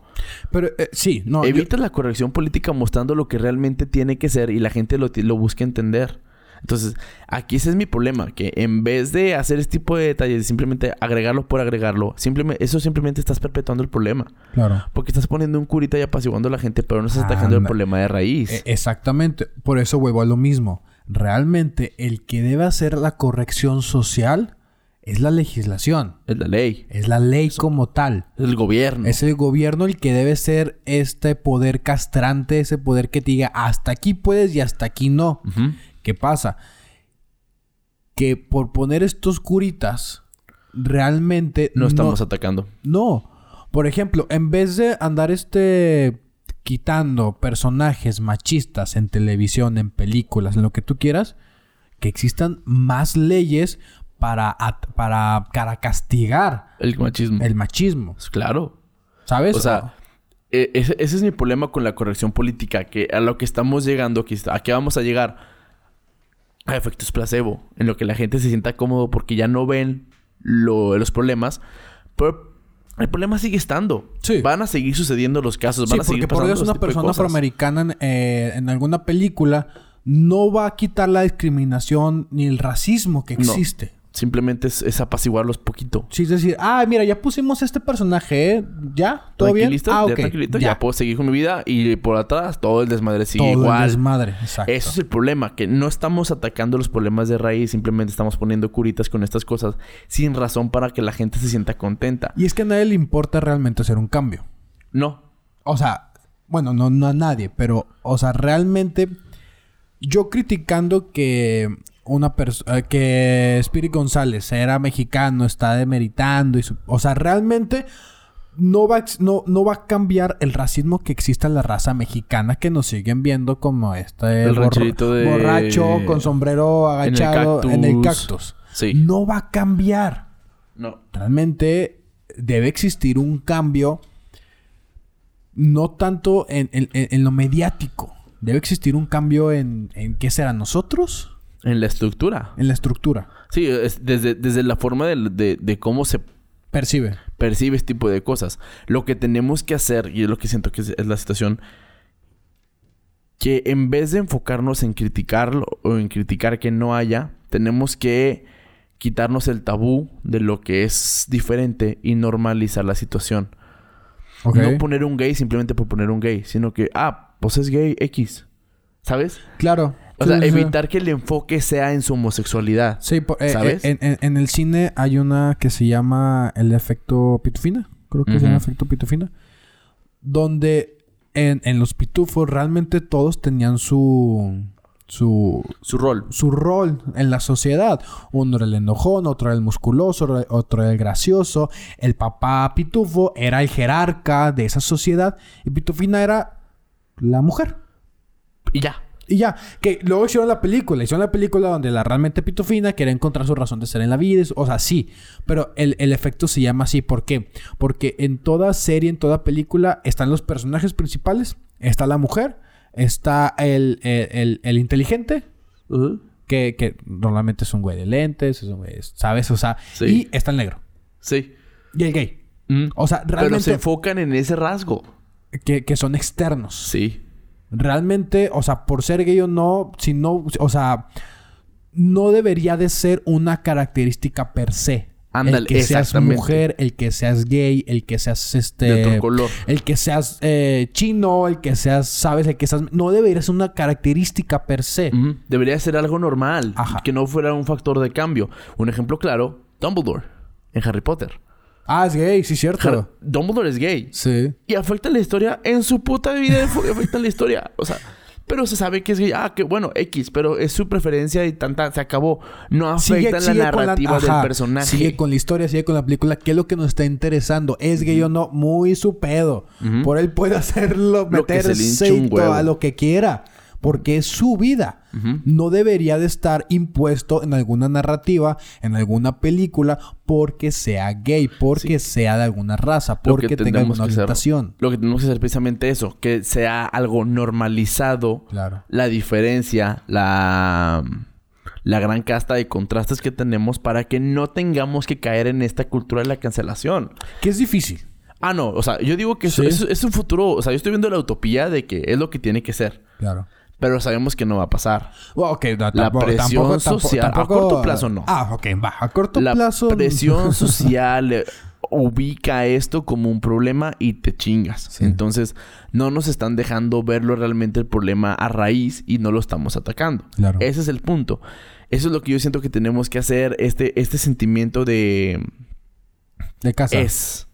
Pero eh, sí, no. yo- Evitas la corrección política mostrando lo que realmente tiene que ser y la gente lo, busca entender. Entonces, aquí ese es mi problema, que en vez de hacer este tipo de detalles, simplemente agregarlo por agregarlo, simplemente, eso simplemente estás perpetuando el problema. Claro. Porque estás poniendo un curita y apaciguando a la gente, pero no estás atacando el problema de raíz. E- exactamente. Por eso vuelvo a lo mismo. Realmente el que debe hacer la corrección social es la legislación. es la ley, Es la ley como tal. es el gobierno. Es el gobierno el que debe ser este poder castrante, ese poder que te diga hasta aquí puedes y hasta aquí no. ¿Qué pasa? Que por poner estos curitas, realmente No estamos atacando. No. Por ejemplo, en vez de andar este quitando personajes machistas en televisión, en películas, en lo que tú quieras, que existan más leyes para, para, para castigar El machismo. el machismo. Pues Claro. ¿Sabes? O sea, e- ese, ese es mi problema con la corrección política, que a lo que estamos llegando, que a qué vamos a llegar a efectos placebo, en lo que la gente se sienta cómodo porque ya no ven lo- los problemas, pero el problema sigue estando. Sí. Van a seguir sucediendo los casos, sí, a seguir porque por Dios ese una persona afroamericana en, eh, en alguna película no va a quitar la discriminación ni el racismo que No. Simplemente es, es apaciguarlos poquito. Sí, es decir, ah, mira, ya pusimos este personaje, ¿eh? ¿Ya? ¿Todo bien? Ah, ya ok. tranquilito, ya. puedo seguir con mi vida y por atrás todo el desmadre sigue Todo igual. el desmadre, exacto. Eso es el problema, que no estamos atacando los problemas de raíz, simplemente estamos poniendo curitas con estas cosas sin razón para que la gente se sienta contenta. Y es que a nadie le importa realmente hacer un cambio. No, O sea, bueno, no, no a nadie, pero, o sea, realmente yo criticando que una persona, que Spirit González era mexicano, está demeritando, y su- o sea, realmente no va, no, no va a cambiar el racismo que existe en la raza mexicana que nos siguen viendo como este El de- borracho con sombrero en el agachado en el cactus. Sí. No va a cambiar no. realmente debe existir un cambio no tanto en, en- en- en lo mediático. Debe existir un cambio en, en qué será nosotros, En la estructura. en la estructura. Sí, es desde, desde la forma de, de- de cómo se Percibe. percibe este tipo de cosas. Lo que tenemos que hacer, y es lo que siento que es, es la situación, que en vez de enfocarnos en criticarlo o en criticar que no haya, tenemos que quitarnos el tabú de lo que es diferente y normalizar la situación. Ok. No poner un gay simplemente por poner un gay, sino que, ah, pues es gay X. ¿Sabes? Claro. O sea, evitar que el enfoque sea en su homosexualidad. Sí, eh, ¿Sabes? eh, en, en- en el cine hay una que se llama el efecto pitufina. Creo que se Ujú. llama efecto pitufina. Donde en, en los pitufos realmente todos tenían su... Su, Su rol. su rol en la sociedad. Uno era el enojón, otro era el musculoso, otro era el gracioso. El papá Pitufo era el jerarca de esa sociedad y Pitufina era la mujer. Y ya. Y ya, que luego hicieron la película. Hicieron la película donde la realmente pitufina quiere encontrar su razón de ser en la vida. O sea, sí. Pero el, el efecto se llama así. ¿Por qué? Porque en toda serie, en toda película, están los personajes principales. Está la mujer. Está el, el, el- el inteligente. Que, que normalmente es un güey de lentes. es un güey- ¿Sabes? O sea, Sí. y está el negro. Sí. Y el gay. Mm. O sea, Pero se realmente enfocan en ese rasgo. que, que son externos. Sí. Realmente, o sea, por ser gay o no, si no, o sea, no debería de ser una característica per se. Ándale, el que seas mujer, el que seas gay, el que seas este. De otro color. El que seas eh, chino, el que seas, sabes, el que seas. No debería ser una característica per se. Debería ser algo normal. Ajá. Que no fuera un factor de cambio. Un ejemplo claro, Dumbledore. En Harry Potter. Ah, es gay, sí, cierto. Har- Dumbledore es gay. Sí. Y afecta la historia en su puta vida. afecta la historia. O sea, pero se sabe que es gay. Ah, que bueno, X. Pero es su preferencia y tanta. Se acabó. No afecta la narrativa ajá, del personaje. Sigue con la historia, sigue con la película. ¿Qué es lo que nos está interesando? ¿Es gay o no? Muy su pedo. Por él puede hacerlo, meterse a lo que quiera. Porque es su vida. No debería de estar impuesto en alguna narrativa, en alguna película, porque sea gay, porque sea de alguna raza, porque que tenga alguna hacer- orientación. Lo que tenemos que hacer precisamente eso. Que sea algo normalizado. Claro. la diferencia, la, la gran casta de contrastes que tenemos para que no tengamos que caer en esta cultura de la cancelación. Que es difícil. Ah, no, o sea, yo digo que eso es un futuro, o sea, yo estoy viendo la utopía de que es lo que tiene que ser, Claro. Pero sabemos que no va a pasar. Bueno, ok, no, La tampoco- presión tampoco- tampoco- social. A corto plazo, no. Ah, ok, va. A corto la plazo. presión social eh, ubica esto como un problema y te chingas. Sí. Entonces, no nos están dejando verlo realmente el problema a raíz y no lo estamos atacando. Claro. Ese es el punto. Eso es lo que yo siento que tenemos que hacer, este, este sentimiento de De casa. es.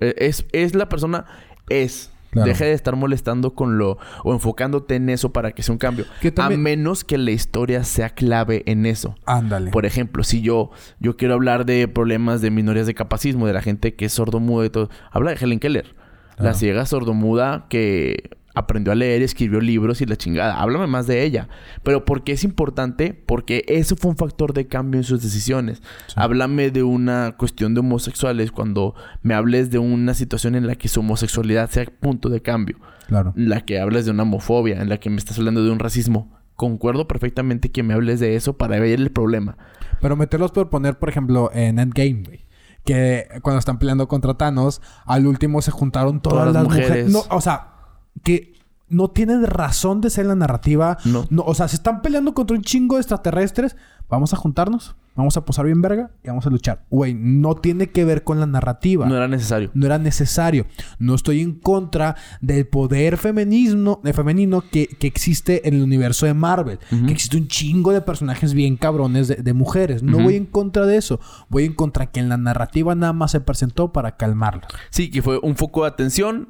Eh, Es, es la persona, es. Claro. Deja de estar molestando con lo o enfocándote en eso para que sea un cambio. También- A menos que la historia sea clave en eso. Ándale. Por ejemplo, si yo, yo quiero hablar de problemas de minorías de capacismo, de la gente que es sordomuda y todo, habla de Helen Keller. Claro. La ciega sordomuda que aprendió a leer, escribió libros y la chingada. Háblame más de ella. Pero ¿por qué es importante? Porque eso fue un factor de cambio en sus decisiones. Háblame de una cuestión de homosexuales cuando me hables de una situación en la que su homosexualidad sea punto de cambio. Claro. En la que hablas de una homofobia, en la que me estás hablando de un racismo. Concuerdo perfectamente que me hables de eso para ver el problema. Pero meterlos por poner, por ejemplo, en Endgame, güey. Que cuando están peleando contra Thanos, al último se juntaron todas, las mujeres. mujeres. No, o sea, que no tienen razón de ser la narrativa. No. O sea, se están peleando contra un chingo de extraterrestres. Vamos a juntarnos, vamos a posar bien verga y vamos a luchar. Güey, no tiene que ver con la narrativa. No era necesario. no era necesario. No estoy en contra del poder feminismo, de femenino que, que existe en el universo de Marvel. Que existe un chingo de personajes bien cabrones de, de mujeres. No voy en contra de eso. Voy en contra que en la narrativa nada más se presentó para calmarlas. Sí, que fue un foco de atención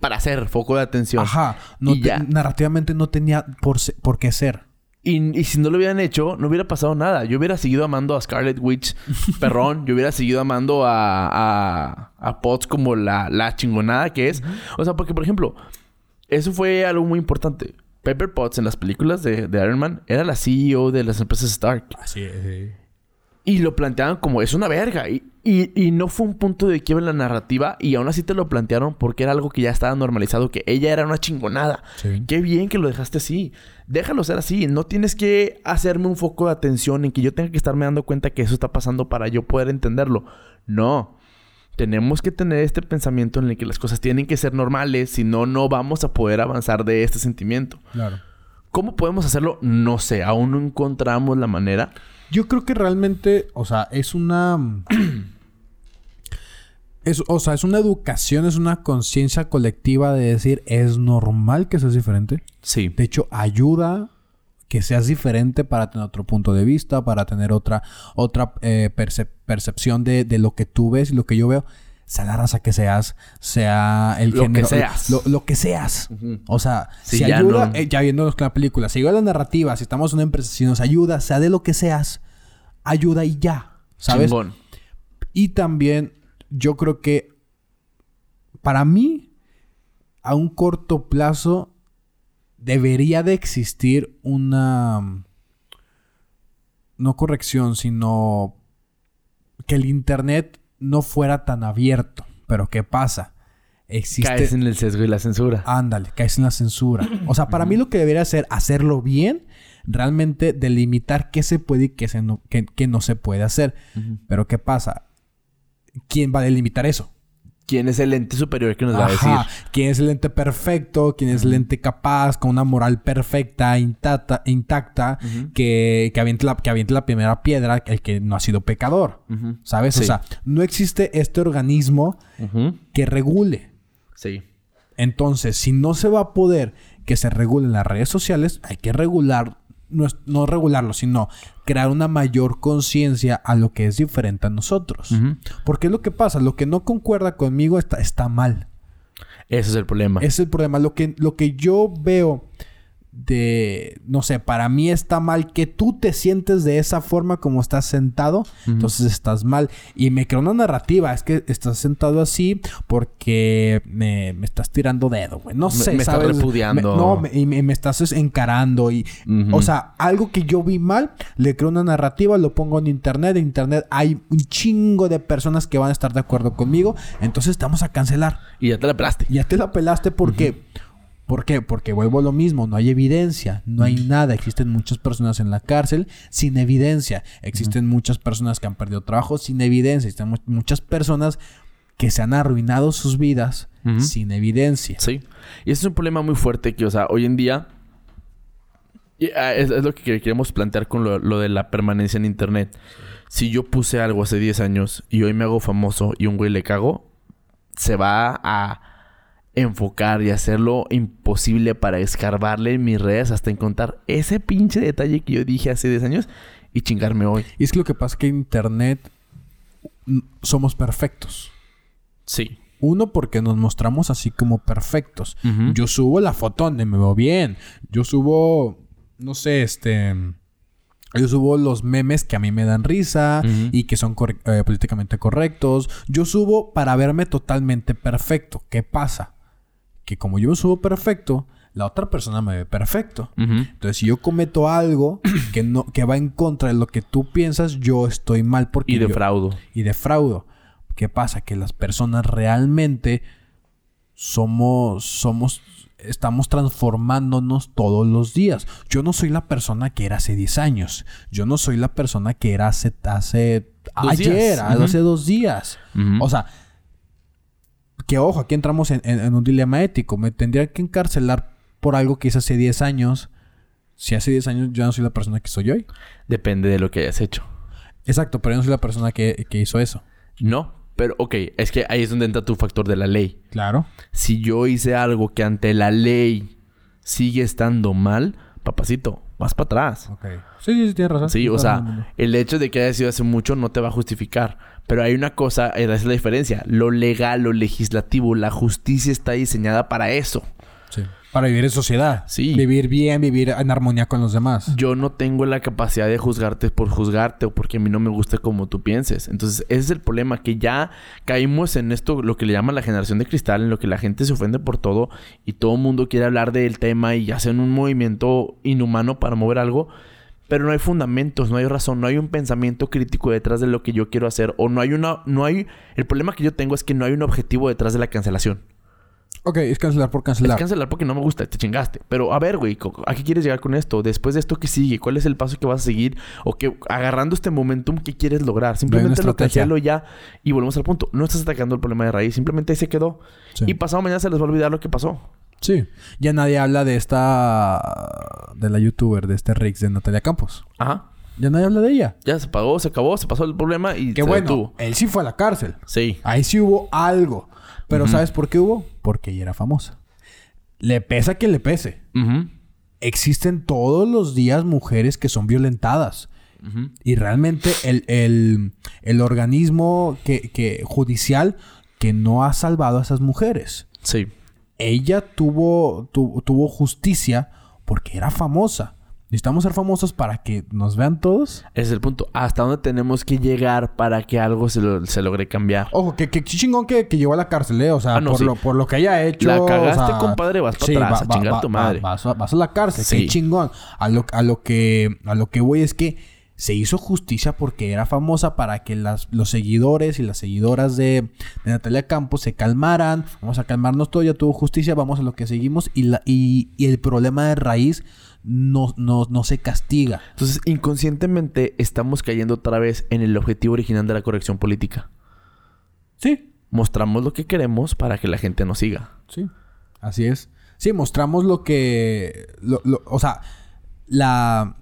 para ser foco de atención. Ajá. No Y te- ya. narrativamente no tenía por, qué ser. Y, y si no lo hubieran hecho, no hubiera pasado nada. Yo hubiera seguido amando a Scarlet Witch perrón. Yo hubiera seguido amando a, a, a Potts como la, la chingonada que es. O sea, porque, por ejemplo, eso fue algo muy importante. Pepper Potts en las películas de, de Iron Man era la CEO de las empresas Stark. Así es. Y lo planteaban como es una verga. Y, y, y no fue un punto de quiebre en la narrativa. Y aún así te lo plantearon porque era algo que ya estaba normalizado. Que ella era una chingonada. Sí. Qué bien que lo dejaste así. Déjalo ser así. No tienes que hacerme un foco de atención en que yo tenga que estarme dando cuenta que eso está pasando para yo poder entenderlo. No. Tenemos que tener este pensamiento en el que las cosas tienen que ser normales. Si no, no vamos a poder avanzar de este sentimiento. Claro. ¿Cómo podemos hacerlo? No sé. Aún no encontramos la manera. Yo creo que realmente, o sea, es una. Es, o sea, es una educación, es una conciencia colectiva de decir, es normal que seas diferente. Sí. De hecho, ayuda que seas diferente para tener otro punto de vista, para tener otra, otra eh, percep- percepción de, de lo que tú ves y lo que yo veo. Sea la raza que seas, sea el Lo que género. seas. Lo, lo que seas. O sea, Sí, si ya ayuda, no- eh, ya viéndonos con la película, si ayuda la narrativa, si estamos en una empresa, si nos ayuda, sea de lo que seas, ayuda y ya. ¿Sabes? Y también yo creo que para mí, a un corto plazo, debería de existir una... No corrección, sino que el Internet no fuera tan abierto. Pero ¿qué pasa? Existe... Caes en el sesgo y la censura. Ándale, caes en la censura. O sea, para mí lo que debería hacer, hacerlo bien, realmente delimitar qué se puede y qué, se no, qué- qué no se puede hacer. Pero ¿qué pasa? ¿Quién va a delimitar eso? ¿Quién es el ente superior que nos va a decir? ¿Quién es el ente perfecto? ¿Quién es el ente capaz, con una moral perfecta, intacta, intacta que, que, aviente la, que aviente la primera piedra, el que no ha sido pecador? ¿Sabes? O sea, no existe este organismo que regule. Sí. Entonces, si no se va a poder que se regulen las redes sociales, hay que regular, no, no regularlo, sino crear una mayor conciencia a lo que es diferente a nosotros. Porque es lo que pasa, lo que no concuerda conmigo está, está mal. Ese es el problema. Ese es el problema. Lo que, lo que yo veo de, no sé, para mí está mal que tú te sientes de esa forma como estás sentado, entonces estás mal. Y me crea una narrativa, es que estás sentado así porque me, me estás tirando dedo, güey. No Me- sé, me estás repudiando. Me- no, me, y me, me estás es- encarando y... O sea, algo que yo vi mal, le creo una narrativa, lo pongo en internet. En internet hay un chingo de personas que van a estar de acuerdo conmigo, entonces estamos a cancelar. Y ya te la pelaste. Ya te la pelaste porque... ¿Por qué? Porque vuelvo a lo mismo, no hay evidencia, no hay nada. Existen muchas personas en la cárcel sin evidencia. Existen muchas personas que han perdido trabajo sin evidencia. Existen mu- muchas personas que se han arruinado sus vidas sin evidencia. Sí. Y ese es un problema muy fuerte que, o sea, hoy en día... ah, Es, es lo que queremos plantear con lo, lo de la permanencia en Internet. Si yo puse algo hace 10 años y hoy me hago famoso y un güey le cago, se va a enfocar y hacerlo imposible para escarbarle en mis redes hasta encontrar ese pinche detalle que yo dije hace 10 años y chingarme hoy. Y es que lo que pasa es que en internet mm, somos perfectos. Sí. Uno, porque nos mostramos así como perfectos. Yo subo la foto donde me veo bien. Yo subo, no sé, este... Yo subo los memes que a mí me dan risa y que son eh, políticamente correctos. Yo subo para verme totalmente perfecto. ¿Qué pasa? Que como yo subo perfecto, la otra persona me ve perfecto. Entonces, si yo cometo algo que no que va en contra de lo que tú piensas, yo estoy mal porque Y yo- defraudo. y defraudo. ¿Qué pasa? Que las personas realmente somos, somos, estamos transformándonos todos los días. Yo no soy la persona que era hace 10 años. Yo no soy la persona que era hace, hace ayer, hace dos días. O sea, que ojo, aquí entramos en, en- en un dilema ético. Me tendría que encarcelar por algo que hice hace 10 años. Si hace 10 años yo no soy la persona que soy hoy. Depende de lo que hayas hecho. Exacto, pero yo no soy la persona que, que hizo eso. No, pero ok, es que ahí es donde entra tu factor de la ley. Claro. Si yo hice algo que ante la ley sigue estando mal, papacito, vas para atrás. Ok. Sí, sí, sí, tienes razón. Sí, o sea, el hecho de que haya sido hace mucho no te va a justificar. Pero hay una cosa, esa es la diferencia. Lo legal, lo legislativo, la justicia está diseñada para eso. Sí. Para vivir en sociedad. Sí. Vivir bien, vivir en armonía con los demás. Yo no tengo la capacidad de juzgarte por juzgarte o porque a mí no me gusta como tú pienses. Entonces, ese es el problema, que ya caímos en esto, lo que le llaman la generación de cristal, en lo que la gente se ofende por todo y todo el mundo quiere hablar del tema y hacen un movimiento inhumano para mover algo. Pero no hay fundamentos, no hay razón, no hay un pensamiento crítico detrás de lo que yo quiero hacer. O no hay una. No hay. El problema que yo tengo es que no hay un objetivo detrás de la cancelación. Ok, es cancelar por cancelar. Es cancelar porque no me gusta, te chingaste. Pero a ver, güey, ¿a qué quieres llegar con esto? Después de esto, ¿qué sigue? ¿Cuál es el paso que vas a seguir? O que agarrando este momentum, ¿qué quieres lograr? Simplemente lo cancelo ya y volvemos al punto. No estás atacando el problema de raíz, simplemente ahí se quedó. Sí. Y pasado mañana se les va a olvidar lo que pasó. Sí. Ya nadie habla de esta... De la youtuber, de este Rix, de Natalia Campos. Ajá. Ya nadie habla de ella. Ya se pagó, se acabó, se pasó el problema y Qué se bueno. detuvo. Él sí fue a la cárcel. Sí. Ahí sí hubo algo. Pero. ¿sabes por qué hubo? Porque ella era famosa. Le pesa que le pese. Ujú. Existen todos los días mujeres que son violentadas. Ujú. Y realmente el, el- el organismo que, que- judicial que no ha salvado a esas mujeres. Sí. Ella tuvo, tu- tuvo justicia porque era famosa. Necesitamos ser famosos para que nos vean todos. Ese es el punto. ¿Hasta dónde tenemos que llegar para que algo se, lo- se logre cambiar? Ojo, que, que chingón que, que llegó a la cárcel, ¿eh? O sea, Ah, no, por, sí. lo, por lo que haya hecho. La o cagaste, sea, compadre, vas para atrás, a chingar tu madre. vas, a, vas a la cárcel, Sí. qué chingón. A lo, a lo que a lo que voy es que se hizo justicia porque era famosa para que las, los seguidores y las seguidoras de, de Natalia Campos se calmaran. Vamos a calmarnos todo, ya tuvo justicia, vamos a lo que seguimos. Y, la, y, y el problema de raíz no, no, no se castiga. Entonces, inconscientemente estamos cayendo otra vez en el objetivo original de la corrección política. Sí, Mostramos lo que queremos para que la gente nos siga. Sí, así es. Sí, mostramos lo que... lo- lo- o sea, la,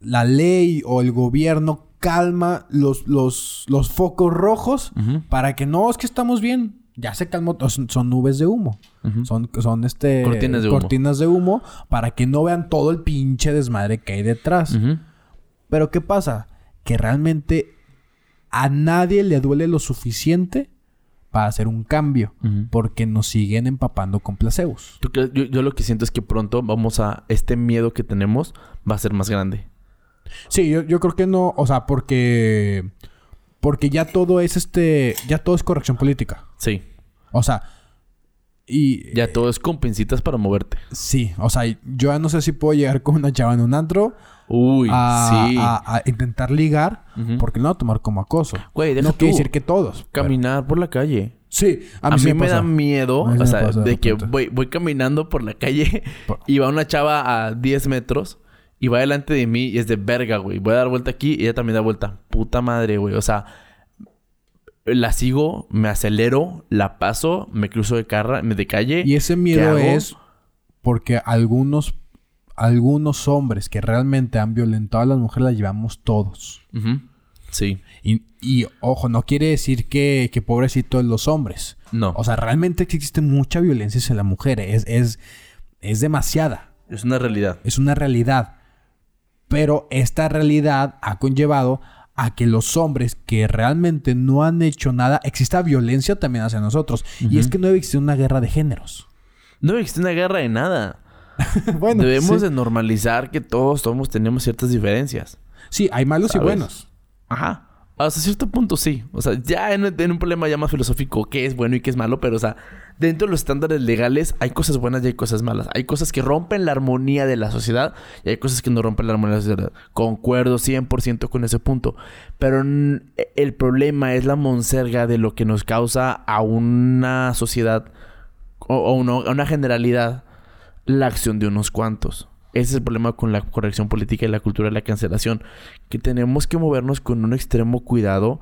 la ley o el gobierno calma los, los, los focos rojos para que no, es que estamos bien. Ya se calmó. Son, son nubes de humo. Son, son este... Cortinas de humo. cortinas de humo para que no vean todo el pinche desmadre que hay detrás. Pero ¿qué pasa? Que realmente a nadie le duele lo suficiente para hacer un cambio. Porque nos siguen empapando con placebos. Yo, yo lo que siento es que pronto vamos a... Este miedo que tenemos va a ser más grande. Sí, yo, yo creo que no, o sea, porque porque ya todo es este, ya todo es corrección política. Sí. O sea, y Ya todo es con pincitas para moverte. sí, o sea, yo ya no sé si puedo llegar con una chava en un antro Uy, a, sí. a- a intentar ligar, porque no a tomar como acoso. Güey, deja no quiere tú. decir que todos. pero- Caminar por la calle. Sí, A, mí, me, da miedo, A mí o me sea, pasa de de que voy, voy caminando por la calle Por- y va una chava a 10 metros y va delante de mí y es de verga, güey. Voy a dar vuelta aquí y ella también da vuelta. Puta madre, güey. O sea, la sigo, me acelero, la paso, me cruzo de, carra, de calle. Y ese ¿Qué miedo es porque algunos algunos hombres que realmente han violentado a las mujeres las llevamos todos. Sí. Y, y, ojo, no quiere decir que, que pobrecitos los hombres. No. O sea, realmente existe mucha violencia hacia la mujer. Es, es, es demasiada. es una realidad. Es una realidad. Pero esta realidad ha conllevado a que los hombres que realmente no han hecho nada, exista violencia también hacia nosotros. Y es que no debe existir una guerra de géneros. No existe una guerra de nada. bueno, Debemos sí. de normalizar que todos somos, tenemos ciertas diferencias. Sí, hay malos y buenos. Ajá. Hasta cierto punto sí. O sea, ya en, un problema ya más filosófico, qué es bueno y qué es malo, pero o sea, dentro de los estándares legales hay cosas buenas y hay cosas malas. Hay cosas que rompen la armonía de la sociedad y hay cosas que no rompen la armonía de la sociedad. Concuerdo 100% con ese punto. Pero n- el problema es la monserga de lo que nos causa a una sociedad o, a una generalidad la acción de unos cuantos. Ese es el problema con la corrección política y la cultura de la cancelación. Que tenemos que movernos con un extremo cuidado.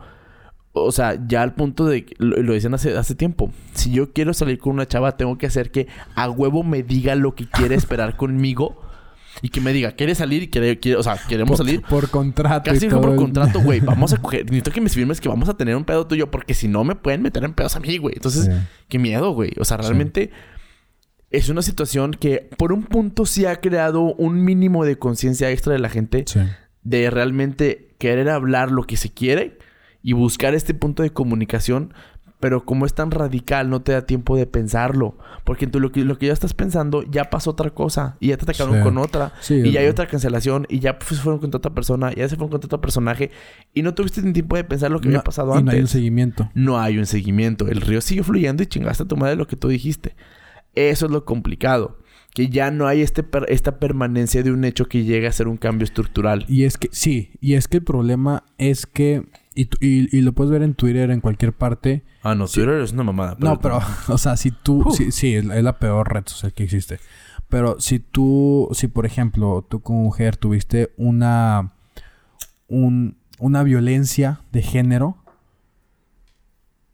O sea, ya al punto de... Lo, lo decían hace, hace tiempo. Si yo quiero salir con una chava, tengo que hacer que a huevo me diga lo que quiere esperar conmigo. Y que me diga, ¿quieres salir? y quiere, quiere- o sea, ¿queremos salir? Por contrato. y Casi todo por contrato, güey. Vamos a coger... Necesito que me firmes que vamos a tener un pedo tuyo. Porque si no, me pueden meter en pedos a mí, güey. Entonces, Sí. qué miedo, güey. O sea, realmente es una situación que por un punto sí ha creado un mínimo de conciencia extra de la gente Sí. de realmente querer hablar lo que se quiere y buscar este punto de comunicación. Pero como es tan radical, no te da tiempo de pensarlo. Porque tú lo que, lo que ya estás pensando, ya pasó otra cosa. Y ya te atacaron Sí. con otra. Sí, y ya hay otra cancelación. Y ya pues, fueron contra otra persona. Y ya se fueron contra otro personaje. Y no tuviste ni tiempo de pensar lo que No- había pasado y antes no hay un seguimiento. no hay un seguimiento. El río sigue fluyendo y chingaste a tu madre lo que tú dijiste. Eso es lo complicado. Que ya no hay este per- esta permanencia de un hecho que llegue a ser un cambio estructural. Y es que, sí, y es que el problema es que, y, tu- y, y lo puedes ver en Twitter, en cualquier parte. Ah, no, Twitter es una mamada. no, pero, o sea, si tú, Uh. sí, sí, es, la- es la peor red social que existe. Pero si tú, si por ejemplo, tú como mujer tuviste una, un, una violencia de género,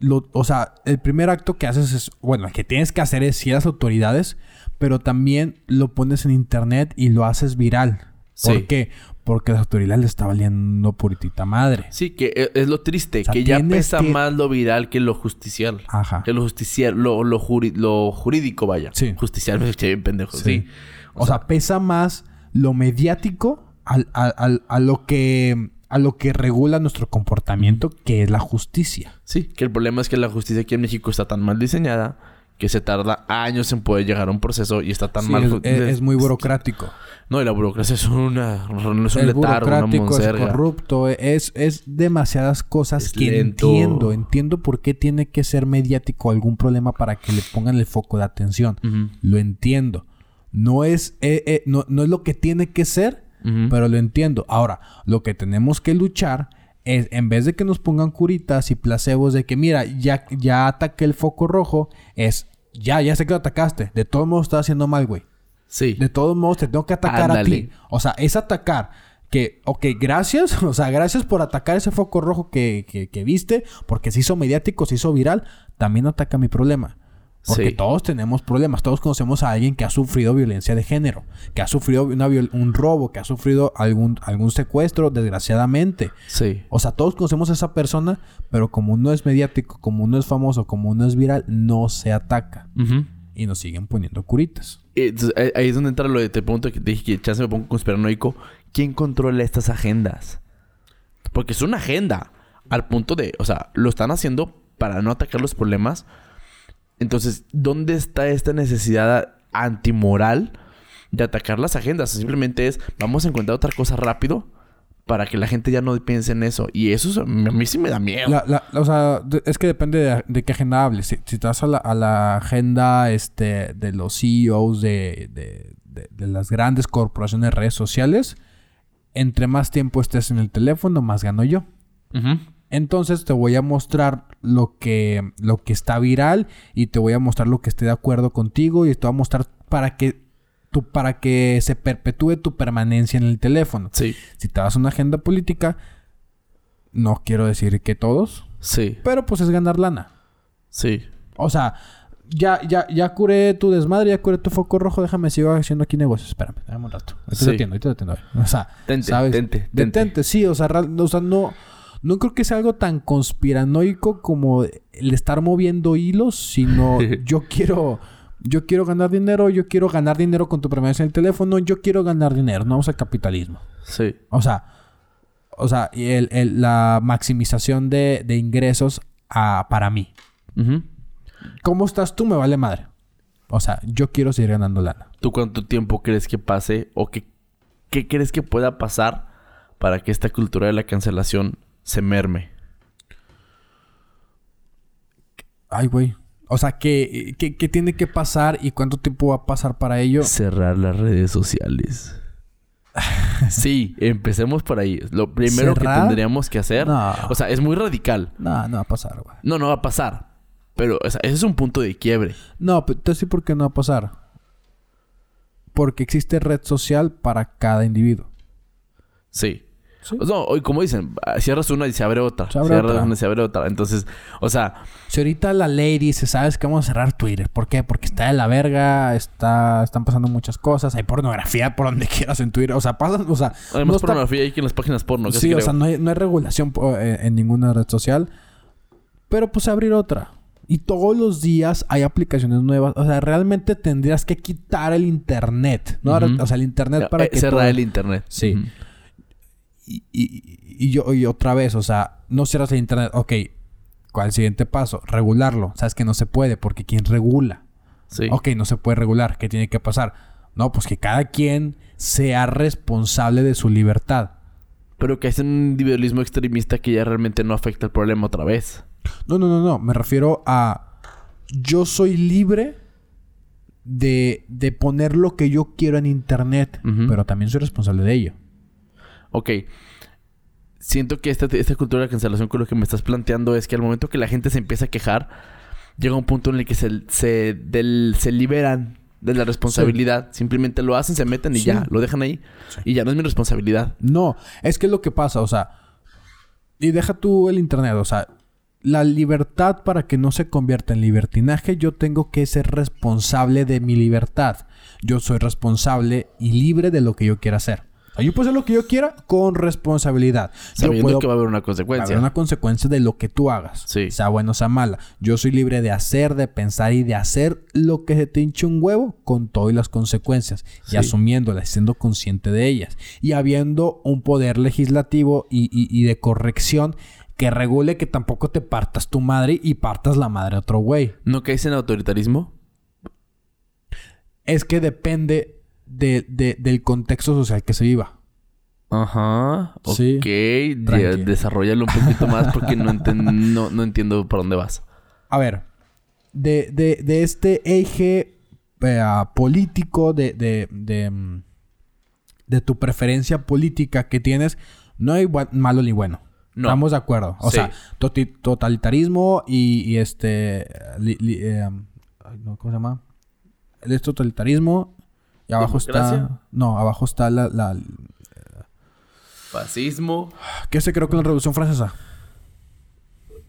lo, o sea, el primer acto que haces es, bueno, el que tienes que hacer es ir a las autoridades, pero también lo pones en internet y lo haces viral. ¿Por Sí. qué? Porque a las autoridades le está valiendo puritita madre. Sí, que e- es lo triste. O sea, que ya pesa que- más lo viral que lo justicial. Ajá. Que lo justicial, lo, lo, juri- lo jurídico, vaya. Sí. Justicial, me escuché bien pendejo. Sí. Sí. O sea, pesa más lo mediático al- al- al- a, lo que a lo que regula nuestro comportamiento, que es la justicia. Sí, que el problema es que la justicia aquí en México está tan mal diseñada que se tarda años en poder llegar a un proceso y está tan Sí, mal. es, muy burocrático. No, y la burocracia es una... No es un es letargo, una burocrático, es corrupto, es, es demasiadas cosas Es que lento. entiendo. Entiendo por qué tiene que ser mediático algún problema para que le pongan el foco de atención. Lo entiendo. No es, eh, eh, no, no es lo que tiene que ser, pero lo entiendo. Ahora, lo que tenemos que luchar es, en vez de que nos pongan curitas y placebos de que, mira, ya, ya ataqué el foco rojo, es, ya, ya sé que lo atacaste. De todos modos, estás haciendo mal, güey. Sí. De todos modos, te tengo que atacar a ti. O sea, es atacar. Que, ok, gracias. O sea, gracias por atacar ese foco rojo que, que, que viste. Porque se hizo mediático, se hizo viral. También ataca mi problema. Porque Sí. todos tenemos problemas. Todos conocemos a alguien que ha sufrido violencia de género. Que ha sufrido una viol- un robo. Que ha sufrido algún, algún secuestro, desgraciadamente. Sí. O sea, todos conocemos a esa persona. Pero como uno es mediático, como uno es famoso, como uno es viral, no se ataca. Y nos siguen poniendo curitas. Eh, entonces, ahí- es donde entra lo de te pregunto que te dije que chance me pongo conspiranoico. ¿Quién controla estas agendas? Porque es una agenda. Al punto de, o sea, lo están haciendo para no atacar los problemas. Entonces, ¿dónde está esta necesidad antimoral de atacar las agendas? Simplemente es, vamos a encontrar otra cosa rápido para que la gente ya no piense en eso. Y eso es- a mí sí me da miedo. La, la- la- o sea, es que depende de, de qué agenda hables. Si, si te vas a la, a la agenda este, de los CEOs de, de- de- de las grandes corporaciones de redes sociales, entre más tiempo estés en el teléfono, más gano yo. Ujú. Entonces te voy a mostrar lo que, lo que está viral y te voy a mostrar lo que esté de acuerdo contigo y te voy a mostrar para que, tu, para que se perpetúe tu permanencia en el teléfono. Sí, Si te vas a una agenda política, no quiero decir que todos, sí, pero pues es ganar lana. sí. O sea, ya, ya, ya curé tu desmadre, ya curé tu foco rojo, déjame sigo haciendo aquí negocios. Espérame, dame un rato. Ahorita Sí. te atiendo, ahorita te atiendo. O sea, Tente, ¿sabes? tente, tente. Detente, sí, o sea, o sea, no, no creo que sea algo tan conspiranoico como el estar moviendo hilos, sino yo quiero, yo quiero ganar dinero, yo quiero ganar dinero con tu permanencia en el teléfono, yo quiero ganar dinero, no vamos al capitalismo. Sí. O sea, o sea, el- el- la maximización de, de ingresos ah, para mí. ¿Cómo estás tú? Me vale madre. O sea, yo quiero seguir ganando lana. ¿Tú cuánto tiempo crees que pase o qué, qué crees que pueda pasar para que esta cultura de la cancelación se merme? Ay, güey. O sea, ¿qué, qué, qué tiene que pasar y cuánto tiempo va a pasar para ello? Cerrar las redes sociales. sí, empecemos por ahí. Lo primero ¿Cerrar? que tendríamos que hacer, No. o sea, es muy radical. No, no va a pasar, güey. No, no va a pasar. Pero o sea, ese es un punto de quiebre. No, pero te sí por qué no va a pasar. Porque existe red social para cada individuo. Sí. Sí. No, hoy como dicen, cierras una y se abre otra. Se abre cierras otra. una y se abre otra. Entonces, o sea, Si ahorita la ley dice, ¿sabes que vamos a cerrar Twitter? ¿Por qué? Porque está de la verga, está, están pasando muchas cosas, hay pornografía por donde quieras en Twitter. O sea, pasan, o sea, hay no más está- pornografía ahí que en las páginas porno. Sí, o sea, no hay, no hay regulación eh, en ninguna red social. Pero pues abrir otra. Y todos los días hay aplicaciones nuevas. O sea, realmente tendrías que quitar el internet. ¿no? O sea, el internet para Eh, que... cerrar todo- el internet. Sí. Y, y- y yo, y otra vez, o sea, no cierras el internet. Ok, ¿cuál es el siguiente paso? Regularlo. Sabes que no se puede porque ¿quién regula? Sí. Ok, no se puede regular. ¿Qué tiene que pasar? No, pues que cada quien sea responsable de su libertad. Pero que es un individualismo extremista que ya realmente no afecta el problema otra vez. No, no, no, no. Me refiero a. Yo soy libre de, de poner lo que yo quiero en internet, pero también soy responsable de ello. Ok. Siento que esta, esta cultura de cancelación con lo que me estás planteando es que al momento que la gente se empieza a quejar, llega un punto en el que se, se, del- se liberan de la responsabilidad. Simplemente lo hacen, se meten y Sí. ya, lo dejan ahí. Y ya no es mi responsabilidad. No, es que es lo que pasa, o sea. Y deja tú el internet, o sea. La libertad para que no se convierta en libertinaje, yo tengo que ser responsable de mi libertad. Yo soy responsable y libre de lo que yo quiera hacer. Yo puedo hacer lo que yo quiera con responsabilidad. Yo Sabiendo puedo que va a haber una Va a consecuencia. haber una consecuencia de lo que tú hagas. Sí. Sea bueno o sea mala. Yo soy libre de hacer, de pensar y de hacer lo que se te hinche un huevo con todas las consecuencias. Sí. Y asumiéndolas, siendo consciente de ellas. Y habiendo un poder legislativo y, y- y de corrección que regule que tampoco te partas tu madre y partas la madre a otro güey. ¿No caes en autoritarismo? Es que depende de, de- del contexto social que se viva. Ajá. Sí. Ok. De- desarrollalo un poquito más porque no, enten- no, no entiendo por dónde vas. A ver, de, de, de este eje eh, político, de, de, de, mm, de tu preferencia política que tienes, no hay malo ni bueno. No. Estamos de acuerdo. O Sí. sea, totalitarismo y, y este... li- li- eh, ¿Cómo se llama? El totalitarismo y abajo ¿Democracia? está... No, abajo está la... la Fascismo. ¿Qué se creó con la Revolución Francesa?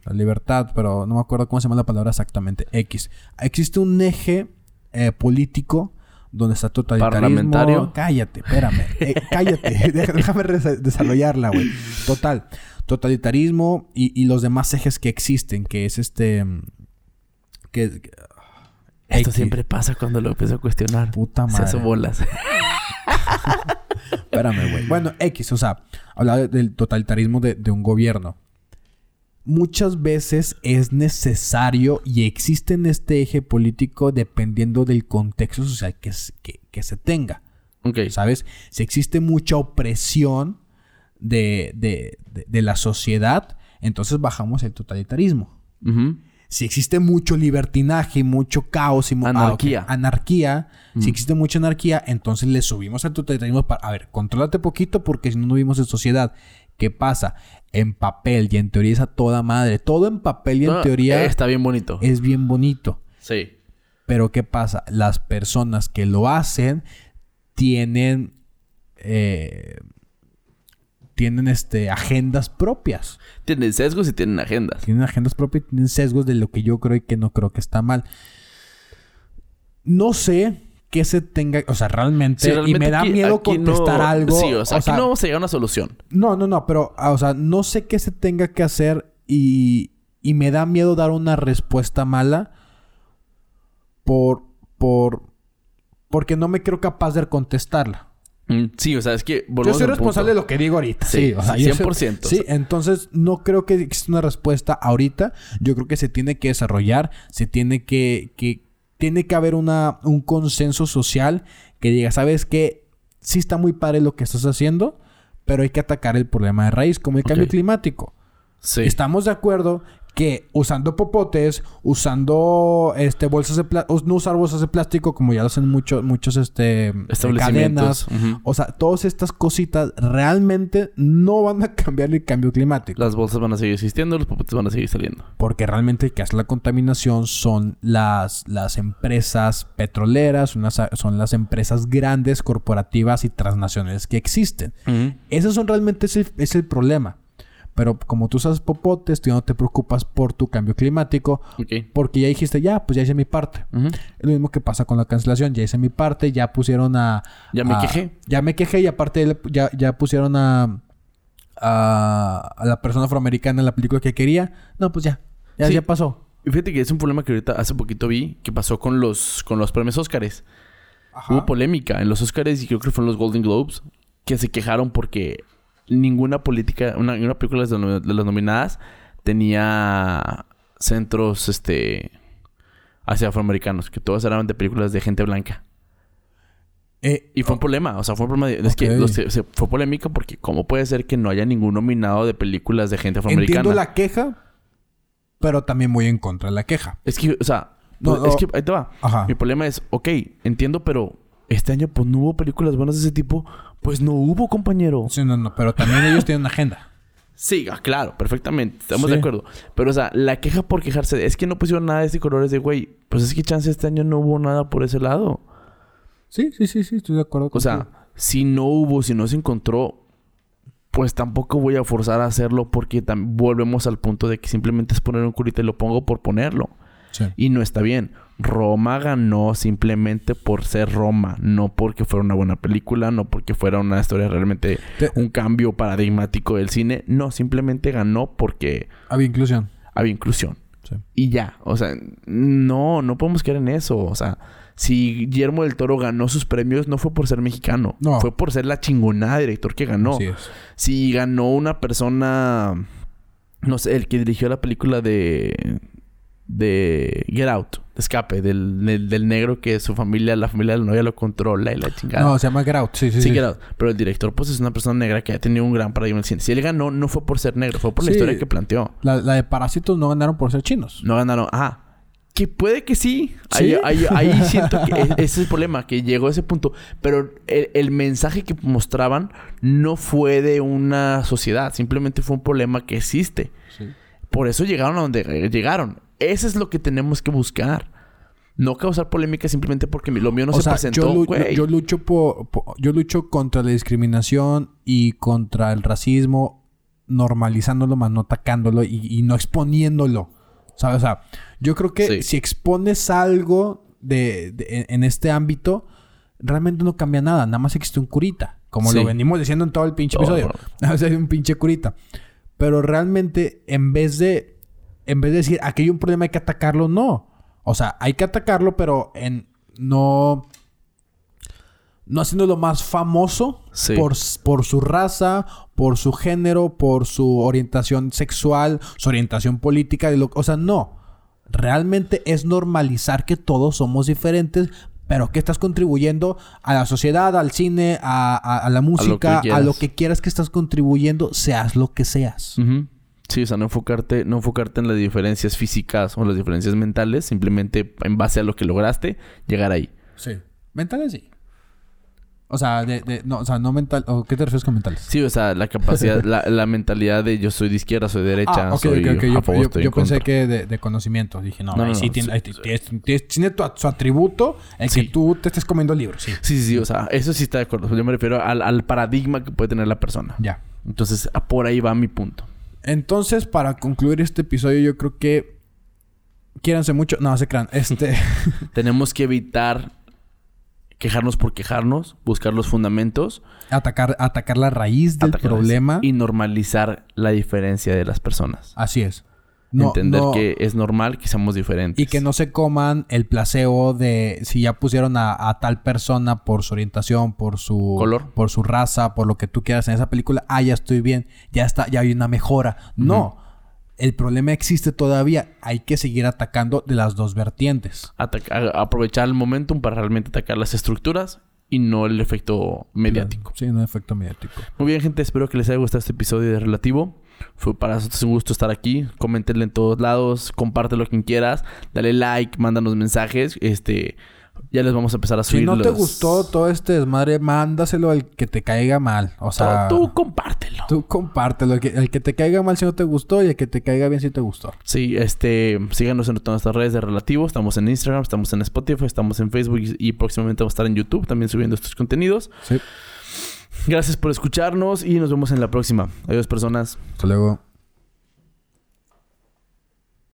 La libertad, pero no me acuerdo cómo se llama la palabra exactamente. X. Existe un eje eh, político donde está totalitarismo. Parlamentario. Cállate, espérame. Eh, cállate. Déjame desarrollarla, güey. Total. Totalitarismo y, y los demás ejes que existen, que es este. Que. Esto X. siempre pasa cuando lo empiezo a cuestionar. Puta Se hace madre. bolas. Espérame, güey. Bueno, X, o sea, hablaba de- del totalitarismo de, de un gobierno. Muchas veces es necesario y existe en este eje político dependiendo del contexto social que, que- que se tenga. ok. ¿Sabes? Si existe mucha opresión de, de- de- de la sociedad, entonces bajamos el totalitarismo. Ujú. Si existe mucho libertinaje y mucho caos y Anarquía. Ah. Anarquía. Mm. Si existe mucha anarquía, entonces le subimos al totalitarismo para... A ver, contrólate poquito porque si no, no vivimos en sociedad. ¿Qué pasa? En papel y en teoría es a toda madre. Todo en papel y en teoría eh, Está bien bonito. es bien bonito. Sí. Pero ¿qué pasa? Las personas que lo hacen tienen... eh, tienen este, agendas propias. Tienen sesgos y tienen agendas. Tienen agendas propias y tienen sesgos de lo que yo creo y que no creo que está mal. No sé qué se tenga, o sea, realmente, Sí, y me da aquí- miedo aquí no- contestar algo. Sí, o sea, aquí no vamos a llegar a una solución. no, no, no, pero, ah, o sea, no sé qué se tenga que hacer y, y me da miedo dar una respuesta mala por, por, porque no me creo capaz de contestarla. Mm, Sí, o sea, es que Yo soy responsable de lo que digo ahorita. Sí, Sí, o sea, yo soy- 100%. Sí, entonces no creo que exista una respuesta ahorita. Yo creo que se tiene que desarrollar, se tiene que, que tiene que haber una, un consenso social que diga, ¿sabes qué? Sí está muy padre lo que estás haciendo, pero hay que atacar el problema de raíz, como el cambio climático. Sí. Estamos de acuerdo que usando popotes, usando este bolsas de plástico, no usar bolsas de plástico como ya lo hacen muchos muchos este cadenas, o sea, todas estas cositas realmente no van a cambiar el cambio climático. Las bolsas van a seguir existiendo, los popotes van a seguir saliendo. Porque realmente el que hace la contaminación son las, las empresas petroleras, son las, son las empresas grandes, corporativas y transnacionales que existen. Ujú. Esos son realmente es el, es el problema. Pero como tú usas popotes, tú ya no te preocupas por tu cambio climático. Ok. Porque ya dijiste, ya, pues ya hice mi parte. Es lo mismo que pasa con la cancelación. Ya hice mi parte, ya pusieron a... Ya me a- quejé. Ya me quejé y aparte ya, ya pusieron a, a... a la persona afroamericana en la película que quería. No, pues ya. Ya, Sí. ya pasó. Y fíjate que es un problema que ahorita hace poquito vi que pasó con los, con los premios Óscares. Hubo polémica en los Óscares y creo que fueron los Golden Globes que se quejaron porque ninguna política, una, ninguna película de las de las nominadas tenía centros este hacia afroamericanos, que todas eran de películas de gente blanca. Eh, Y fue un problema, o sea, fue un problema. de- Es que los se- fue polémica porque, ¿cómo puede ser que no haya ningún nominado de películas de gente afroamericana? entiendo la queja, pero también voy en contra de la queja. Es que, o sea, No, pues, es que ahí te va. Ajá. Mi problema es, ok, entiendo, pero este año pues no hubo películas buenas de ese tipo. Pues no hubo, compañero. Sí, no, no, pero también ellos tienen una agenda. Sí, ah, claro, perfectamente. Estamos Sí. de acuerdo. Pero, o sea, la queja por quejarse es que no pusieron nada de ese color es de, güey, pues es que chance este año no hubo nada por ese lado. Sí, sí, sí, sí, estoy de acuerdo O sea, si no hubo, si no se encontró, pues tampoco voy a forzar a hacerlo porque volvemos al punto de que simplemente es poner un curita y lo pongo por ponerlo. Sí. Y no está bien. Roma ganó simplemente por ser Roma, no porque fuera una buena película, no porque fuera una historia realmente Te- un cambio paradigmático del cine, no, simplemente ganó porque Había inclusión. había inclusión. Sí. Y ya, o sea, no, no podemos quedar en eso, o sea, si Guillermo del Toro ganó sus premios no fue por ser mexicano, No. fue por ser la chingonada de director que ganó. Así es. Si ganó una persona No sé, el que dirigió la película de. De Get Out, Escape, del, del, del negro que su familia, la familia de la novia lo controla y la chingada. No, se llama Get Out. Sí, sí, Sí, sí. Get Out. Pero el director, pues, es una persona negra que ha tenido un gran paradigma en el cine. Si él ganó, no fue por ser negro, fue por la historia que planteó. La, la de Parásitos no ganaron por ser chinos. No ganaron. Ajá. Que puede que sí. Sí. Ahí, ahí- ahí siento que ese es el problema, que llegó a ese punto. Pero el, el mensaje que mostraban no fue de una sociedad. Simplemente fue un problema que existe. Sí. Por eso llegaron a donde llegaron. Eso es lo que tenemos que buscar. No causar polémica simplemente porque lo mío no o se sea, presentó, yo, güey. yo lucho por, por- yo lucho contra la discriminación y contra el racismo normalizándolo más no atacándolo y, y no exponiéndolo. ¿Sabes? O sea, yo creo que Sí. si expones algo de, de- en, este ámbito, realmente no cambia nada. Nada más existe un curita. Como Sí. lo venimos diciendo en todo el pinche episodio. bro. Nada más hay un pinche curita. Pero realmente, en vez de... En vez de decir, aquí hay un problema, hay que atacarlo, no. O sea, hay que atacarlo, pero en... No... No haciéndolo más famoso Sí. por, por su raza, por su género, por su orientación sexual, su orientación política. y lo- o sea, no. Realmente es normalizar que todos somos diferentes, pero que estás contribuyendo a la sociedad, al cine, a, a- a la música, a lo que quieras que estás contribuyendo, seas lo que seas. Sí, o sea, no enfocarte, no enfocarte en las diferencias físicas o las diferencias mentales, simplemente en base a lo que lograste, llegar ahí. Sí. Mentales sí. O sea, de, de- no, o sea, no mental. ¿o ¿Qué te refieres con mentales? Sí, o sea, la capacidad, la, la mentalidad de yo soy de izquierda, soy de derecha, Ah, ok, soy ok, ok. a Yo, favor, yo- yo en pensé contra. que de, de conocimiento. Dije, no, No, ahí no, sí tiene, sí, ahí ti- tienes- tienes- tiene tu, su atributo el Sí. que tú te estés comiendo libros. Sí. Sí, sí, sí, o sea, eso sí está de acuerdo. Yo me refiero al, al paradigma que puede tener la persona. Ya. Entonces, por ahí va mi punto. Entonces, para concluir este episodio, yo creo que. Quiéranse mucho. No, se crean. Este. Tenemos que evitar quejarnos por quejarnos, buscar los fundamentos, atacar, atacar la raíz del atacar problema. y normalizar la diferencia de las personas. Así es. No- Entender no- que es normal que seamos diferentes. Y que no se coman el placebo de si ya pusieron a, a tal persona por su orientación, por su Color. por su raza, por lo que tú quieras en esa película, ah, ya estoy bien, ya está, ya hay una mejora. No. El problema existe todavía. Hay que seguir atacando de las dos vertientes. Ataca- aprovechar el momentum para realmente atacar las estructuras y no el efecto mediático. Sí, no efecto mediático. Muy bien, gente. Espero que les haya gustado este episodio de Relativo. Fue para nosotros un gusto estar aquí. Coméntenle en todos lados. Compártelo quien quieras. Dale like. Mándanos mensajes. Este... Ya les vamos a empezar a subir Si no te gustó todo este desmadre, mándaselo al que te caiga mal. O sea, Tú, tú compártelo. tú compártelo. El que, el que te caiga mal si no te gustó y el que te caiga bien si te gustó. Sí, este, síganos en todas nuestras redes de Relativo. Estamos en Instagram, estamos en Spotify, estamos en Facebook y, y próximamente vamos a estar en YouTube también subiendo estos contenidos. Sí. Gracias por escucharnos y nos vemos en la próxima. Adiós, personas. Hasta luego.